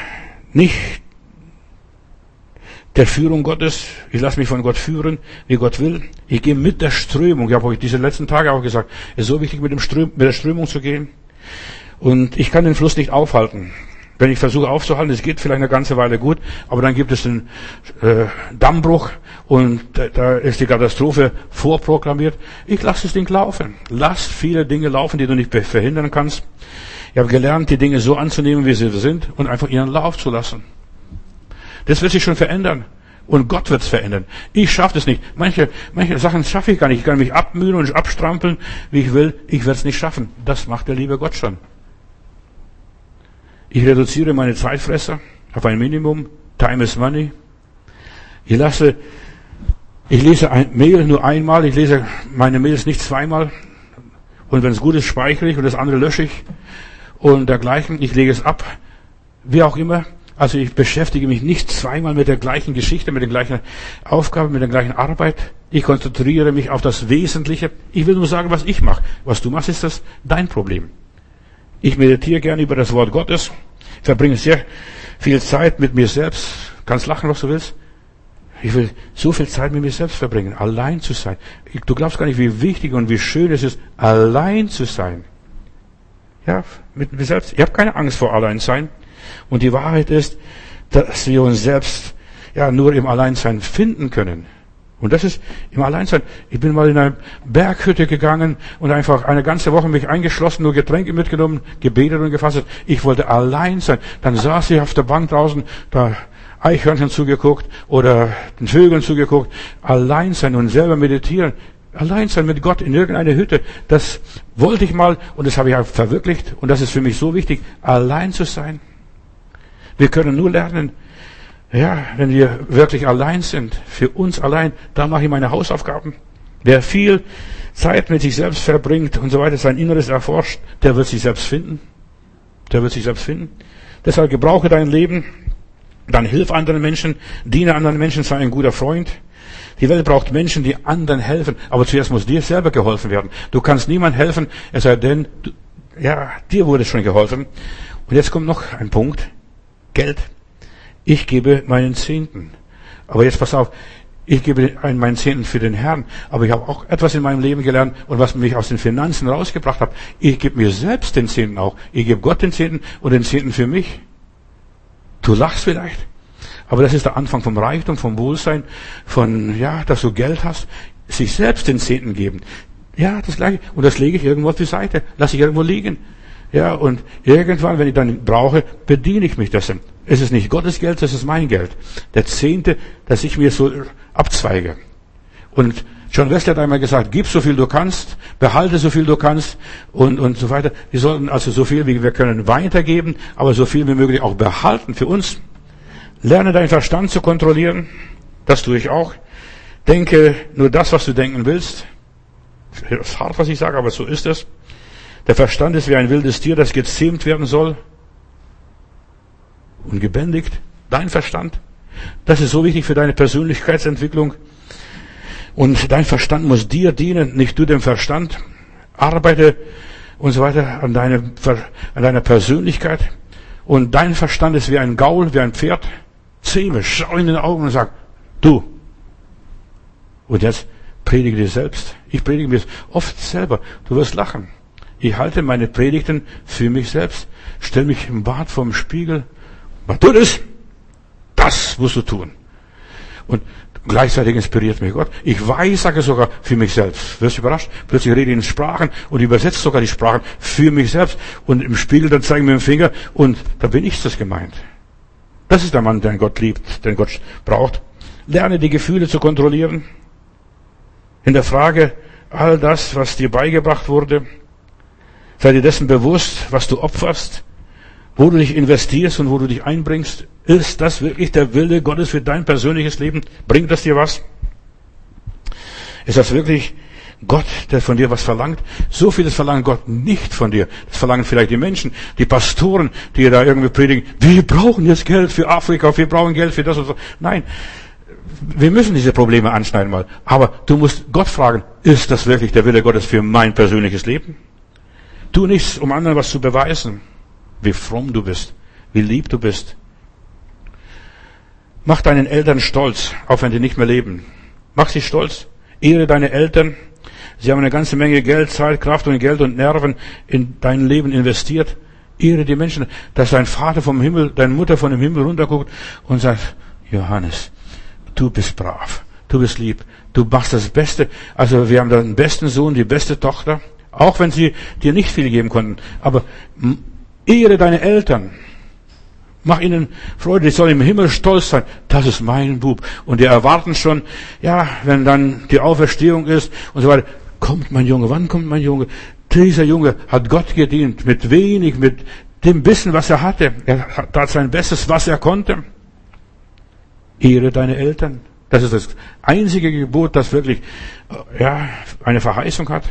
nicht der Führung Gottes. Ich lasse mich von Gott führen, wie Gott will. Ich gehe mit der Strömung. Ich habe euch diese letzten Tage auch gesagt, es ist so wichtig, mit, dem Ström, mit der Strömung zu gehen. Und ich kann den Fluss nicht aufhalten. Wenn ich versuche aufzuhalten, es geht vielleicht eine ganze Weile gut, aber dann gibt es den äh, Dammbruch und da, da ist die Katastrophe vorprogrammiert. Ich lasse das Ding laufen. Lass viele Dinge laufen, die du nicht verhindern kannst. Ich habe gelernt, die Dinge so anzunehmen, wie sie sind und einfach ihren Lauf zu lassen. Das wird sich schon verändern. Und Gott wird es verändern. Ich schaffe das nicht. Manche, manche Sachen schaffe ich gar nicht. Ich kann mich abmühen und abstrampeln, wie ich will. Ich werde es nicht schaffen. Das macht der liebe Gott schon. Ich reduziere meine Zeitfresser auf ein Minimum. Time is money. Ich lasse Ich lese ein Mail nur einmal, ich lese meine Mails nicht zweimal. Und wenn es gut ist, speichere ich und das andere lösche ich und dergleichen. Ich lege es ab, wie auch immer. Also ich beschäftige mich nicht zweimal mit der gleichen Geschichte, mit der gleichen Aufgabe, mit der gleichen Arbeit. Ich konzentriere mich auf das Wesentliche. Ich will nur sagen, was ich mache. Was du machst, ist das dein Problem. Ich meditiere gerne über das Wort Gottes, verbringe sehr viel Zeit mit mir selbst. Kannst lachen, was du willst. Ich will so viel Zeit mit mir selbst verbringen, allein zu sein. Du glaubst gar nicht, wie wichtig und wie schön es ist, allein zu sein. Ja, mit mir selbst. Ich habe keine Angst vor Alleinsein. Und die Wahrheit ist, dass wir uns selbst ja nur im Alleinsein finden können. Und das ist im Alleinsein. Ich bin mal in eine Berghütte gegangen und einfach eine ganze Woche mich eingeschlossen, nur Getränke mitgenommen, gebetet und gefasst. Ich wollte allein sein. Dann saß ich auf der Bank draußen, da Eichhörnchen zugeguckt oder den Vögeln zugeguckt. Allein sein und selber meditieren. Allein sein mit Gott in irgendeiner Hütte. Das wollte ich mal und das habe ich auch verwirklicht. Und das ist für mich so wichtig, allein zu sein. Wir können nur lernen, ja, wenn wir wirklich allein sind, für uns allein, da mache ich meine Hausaufgaben. Wer viel Zeit mit sich selbst verbringt und so weiter, sein Inneres erforscht, der wird sich selbst finden. Der wird sich selbst finden. Deshalb gebrauche dein Leben, dann hilf anderen Menschen, diene anderen Menschen, sei ein guter Freund. Die Welt braucht Menschen, die anderen helfen. Aber zuerst muss dir selber geholfen werden. Du kannst niemand helfen, es sei denn, du, ja, dir wurde schon geholfen. Und jetzt kommt noch ein Punkt. Geld. Ich gebe meinen Zehnten. Aber jetzt pass auf, ich gebe meinen Zehnten für den Herrn. Aber ich habe auch etwas in meinem Leben gelernt und was mich aus den Finanzen rausgebracht hat. Ich gebe mir selbst den Zehnten auch. Ich gebe Gott den Zehnten und den Zehnten für mich. Du lachst vielleicht. Aber das ist der Anfang vom Reichtum, vom Wohlsein, von, ja, dass du Geld hast. Sich selbst den Zehnten geben. Ja, das gleiche. Und das lege ich irgendwo auf die Seite. Lasse ich irgendwo liegen. Ja, und irgendwann, wenn ich dann brauche, bediene ich mich dessen. Es ist nicht Gottes Geld, das ist mein Geld. Der Zehnte, dass ich mir so abzweige. Und John Wesley hat einmal gesagt, gib so viel du kannst, behalte so viel du kannst und, und so weiter. Wir sollten also so viel wie wir können weitergeben, aber so viel wie möglich auch behalten für uns. Lerne deinen Verstand zu kontrollieren. Das tue ich auch. Denke nur das, was du denken willst. Das ist hart, was ich sage, aber so ist es. Der Verstand ist wie ein wildes Tier, das gezähmt werden soll und gebändigt. Dein Verstand. Das ist so wichtig für deine Persönlichkeitsentwicklung. Und dein Verstand muss dir dienen, nicht du dem Verstand. Arbeite und so weiter an, deine, an deiner Persönlichkeit. Und dein Verstand ist wie ein Gaul, wie ein Pferd. Zähme, schau in den Augen und sag, du. Und jetzt predige dir selbst. Ich predige mir oft selber. Du wirst lachen. Ich halte meine Predigten für mich selbst, stell mich im Bad vorm Spiegel. Was tut es? Das musst du tun. Und gleichzeitig inspiriert mich Gott. Ich weiß, sage sogar für mich selbst. Wirst du überrascht? Plötzlich rede ich in Sprachen und übersetze sogar die Sprachen für mich selbst. Und im Spiegel dann zeigen wir mit dem Finger und da bin ich das gemeint. Das ist der Mann, den Gott liebt, den Gott braucht. Lerne die Gefühle zu kontrollieren. In der Frage, all das, was dir beigebracht wurde, Sei dir dessen bewusst, was du opferst, wo du dich investierst und wo du dich einbringst. Ist das wirklich der Wille Gottes für dein persönliches Leben? Bringt das dir was? Ist das wirklich Gott, der von dir was verlangt? So vieles verlangt Gott nicht von dir. Das verlangen vielleicht die Menschen, die Pastoren, die da irgendwie predigen. Wir brauchen jetzt Geld für Afrika, wir brauchen Geld für das und so. Nein. Wir müssen diese Probleme anschneiden mal. Aber du musst Gott fragen, ist das wirklich der Wille Gottes für mein persönliches Leben? Tu nichts, um anderen was zu beweisen, wie fromm du bist, wie lieb du bist. Mach deinen Eltern stolz, auch wenn die nicht mehr leben. Mach sie stolz. Ehre deine Eltern. Sie haben eine ganze Menge Geld, Zeit, Kraft und Geld und Nerven in dein Leben investiert. Ehre die Menschen, dass dein Vater vom Himmel, deine Mutter von dem Himmel runterguckt und sagt, Johannes, du bist brav, du bist lieb, du machst das Beste. Also wir haben den besten Sohn, die beste Tochter. Auch wenn sie dir nicht viel geben konnten. Aber ehre deine Eltern. Mach ihnen Freude, ich soll im Himmel stolz sein. Das ist mein Bub. Und die erwarten schon, ja, wenn dann die Auferstehung ist und so weiter. Kommt mein Junge, wann kommt mein Junge? Dieser Junge hat Gott gedient, mit wenig, mit dem Wissen, was er hatte. Er tat sein Bestes, was er konnte. Ehre deine Eltern. Das ist das einzige Gebot, das wirklich, äh, ja, eine Verheißung hat.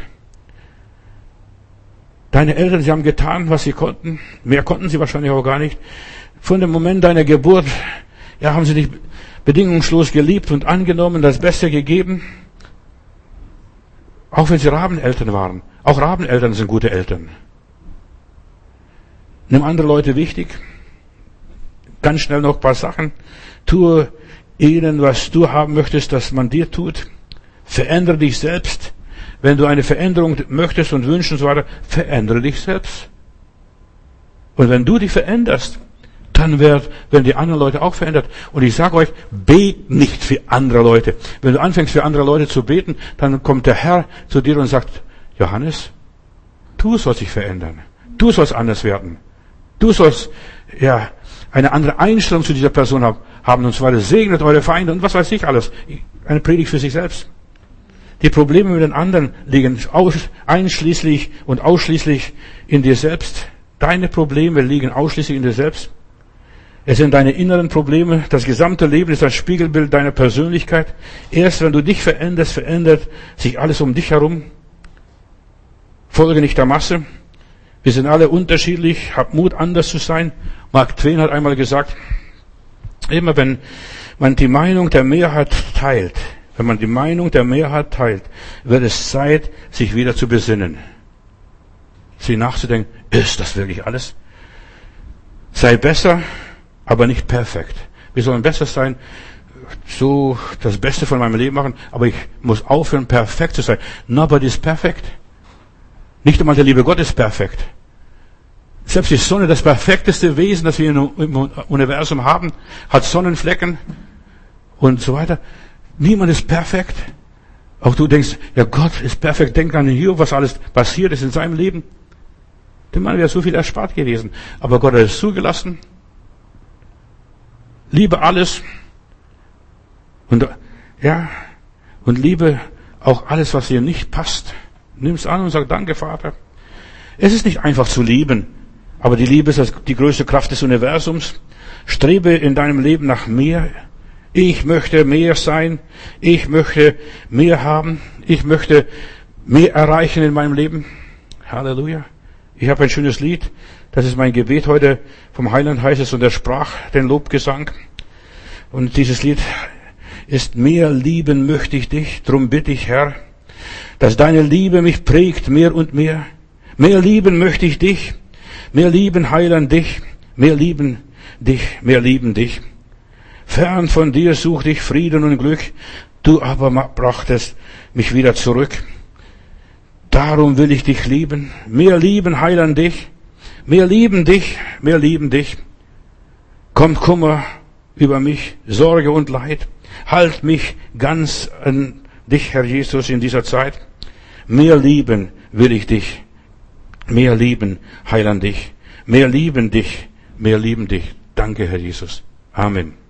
Deine Eltern, sie haben getan, was sie konnten. Mehr konnten sie wahrscheinlich auch gar nicht. Von dem Moment deiner Geburt, ja, haben sie dich bedingungslos geliebt und angenommen, das Beste gegeben. Auch wenn sie Rabeneltern waren. Auch Rabeneltern sind gute Eltern. Nimm andere Leute wichtig. Ganz schnell noch ein paar Sachen. Tue ihnen, was du haben möchtest, dass man dir tut. Verändere dich selbst. Wenn du eine Veränderung möchtest und wünschst und so weiter, verändere dich selbst. Und wenn du dich veränderst, dann werden die anderen Leute auch verändert. Und ich sage euch, bet nicht für andere Leute. Wenn du anfängst für andere Leute zu beten, dann kommt der Herr zu dir und sagt, Johannes, du sollst dich verändern. Du sollst anders werden. Du sollst, ja, eine andere Einstellung zu dieser Person haben. Und zwar segnet eure Feinde und was weiß ich alles. Eine Predigt für sich selbst. Die Probleme mit den anderen liegen einschließlich und ausschließlich in dir selbst. Deine Probleme liegen ausschließlich in dir selbst. Es sind deine inneren Probleme. Das gesamte Leben ist ein Spiegelbild deiner Persönlichkeit. Erst wenn du dich veränderst, verändert sich alles um dich herum. Folge nicht der Masse. Wir sind alle unterschiedlich. Hab Mut, anders zu sein. Mark Twain hat einmal gesagt, immer wenn man die Meinung der Mehrheit teilt, wenn man die Meinung der Mehrheit teilt, wird es Zeit, sich wieder zu besinnen. Sie nachzudenken, ist das wirklich alles? Sei besser, aber nicht perfekt. Wir sollen besser sein, so das Beste von meinem Leben machen, aber ich muss aufhören, perfekt zu sein. Nobody is perfect. Nicht einmal der liebe Gott ist perfekt. Selbst die Sonne, das perfekteste Wesen, das wir im Universum haben, hat Sonnenflecken und so weiter. Niemand ist perfekt. Auch du denkst, ja Gott ist perfekt. Denk an Hiob, was alles passiert ist in seinem Leben. Dem Mann wäre so viel erspart gewesen. Aber Gott hat es zugelassen. Liebe alles. Und, ja, und liebe auch alles, was dir nicht passt. Nimm's an und sag, danke, Vater. Es ist nicht einfach zu lieben. Aber die Liebe ist die größte Kraft des Universums. Strebe in deinem Leben nach mehr. Ich möchte mehr sein. Ich möchte mehr haben. Ich möchte mehr erreichen in meinem Leben. Halleluja. Ich habe ein schönes Lied. Das ist mein Gebet heute. Vom Heiland heißt es und er sprach den Lobgesang. Und dieses Lied ist mehr lieben möchte ich dich. Drum bitte ich Herr, dass deine Liebe mich prägt mehr und mehr. Mehr lieben möchte ich dich. Mehr lieben Heiland dich. Mehr lieben dich. Mehr lieben dich. Fern von dir suchte ich Frieden und Glück, du aber brachtest mich wieder zurück. Darum will ich dich lieben, mehr lieben, Heiland dich, mehr lieben dich, mehr lieben dich. Kommt Kummer über mich, Sorge und Leid, halt mich ganz an dich, Herr Jesus, in dieser Zeit. Mehr lieben will ich dich, mehr lieben, Heiland dich, mehr lieben dich, mehr lieben dich. Danke, Herr Jesus. Amen.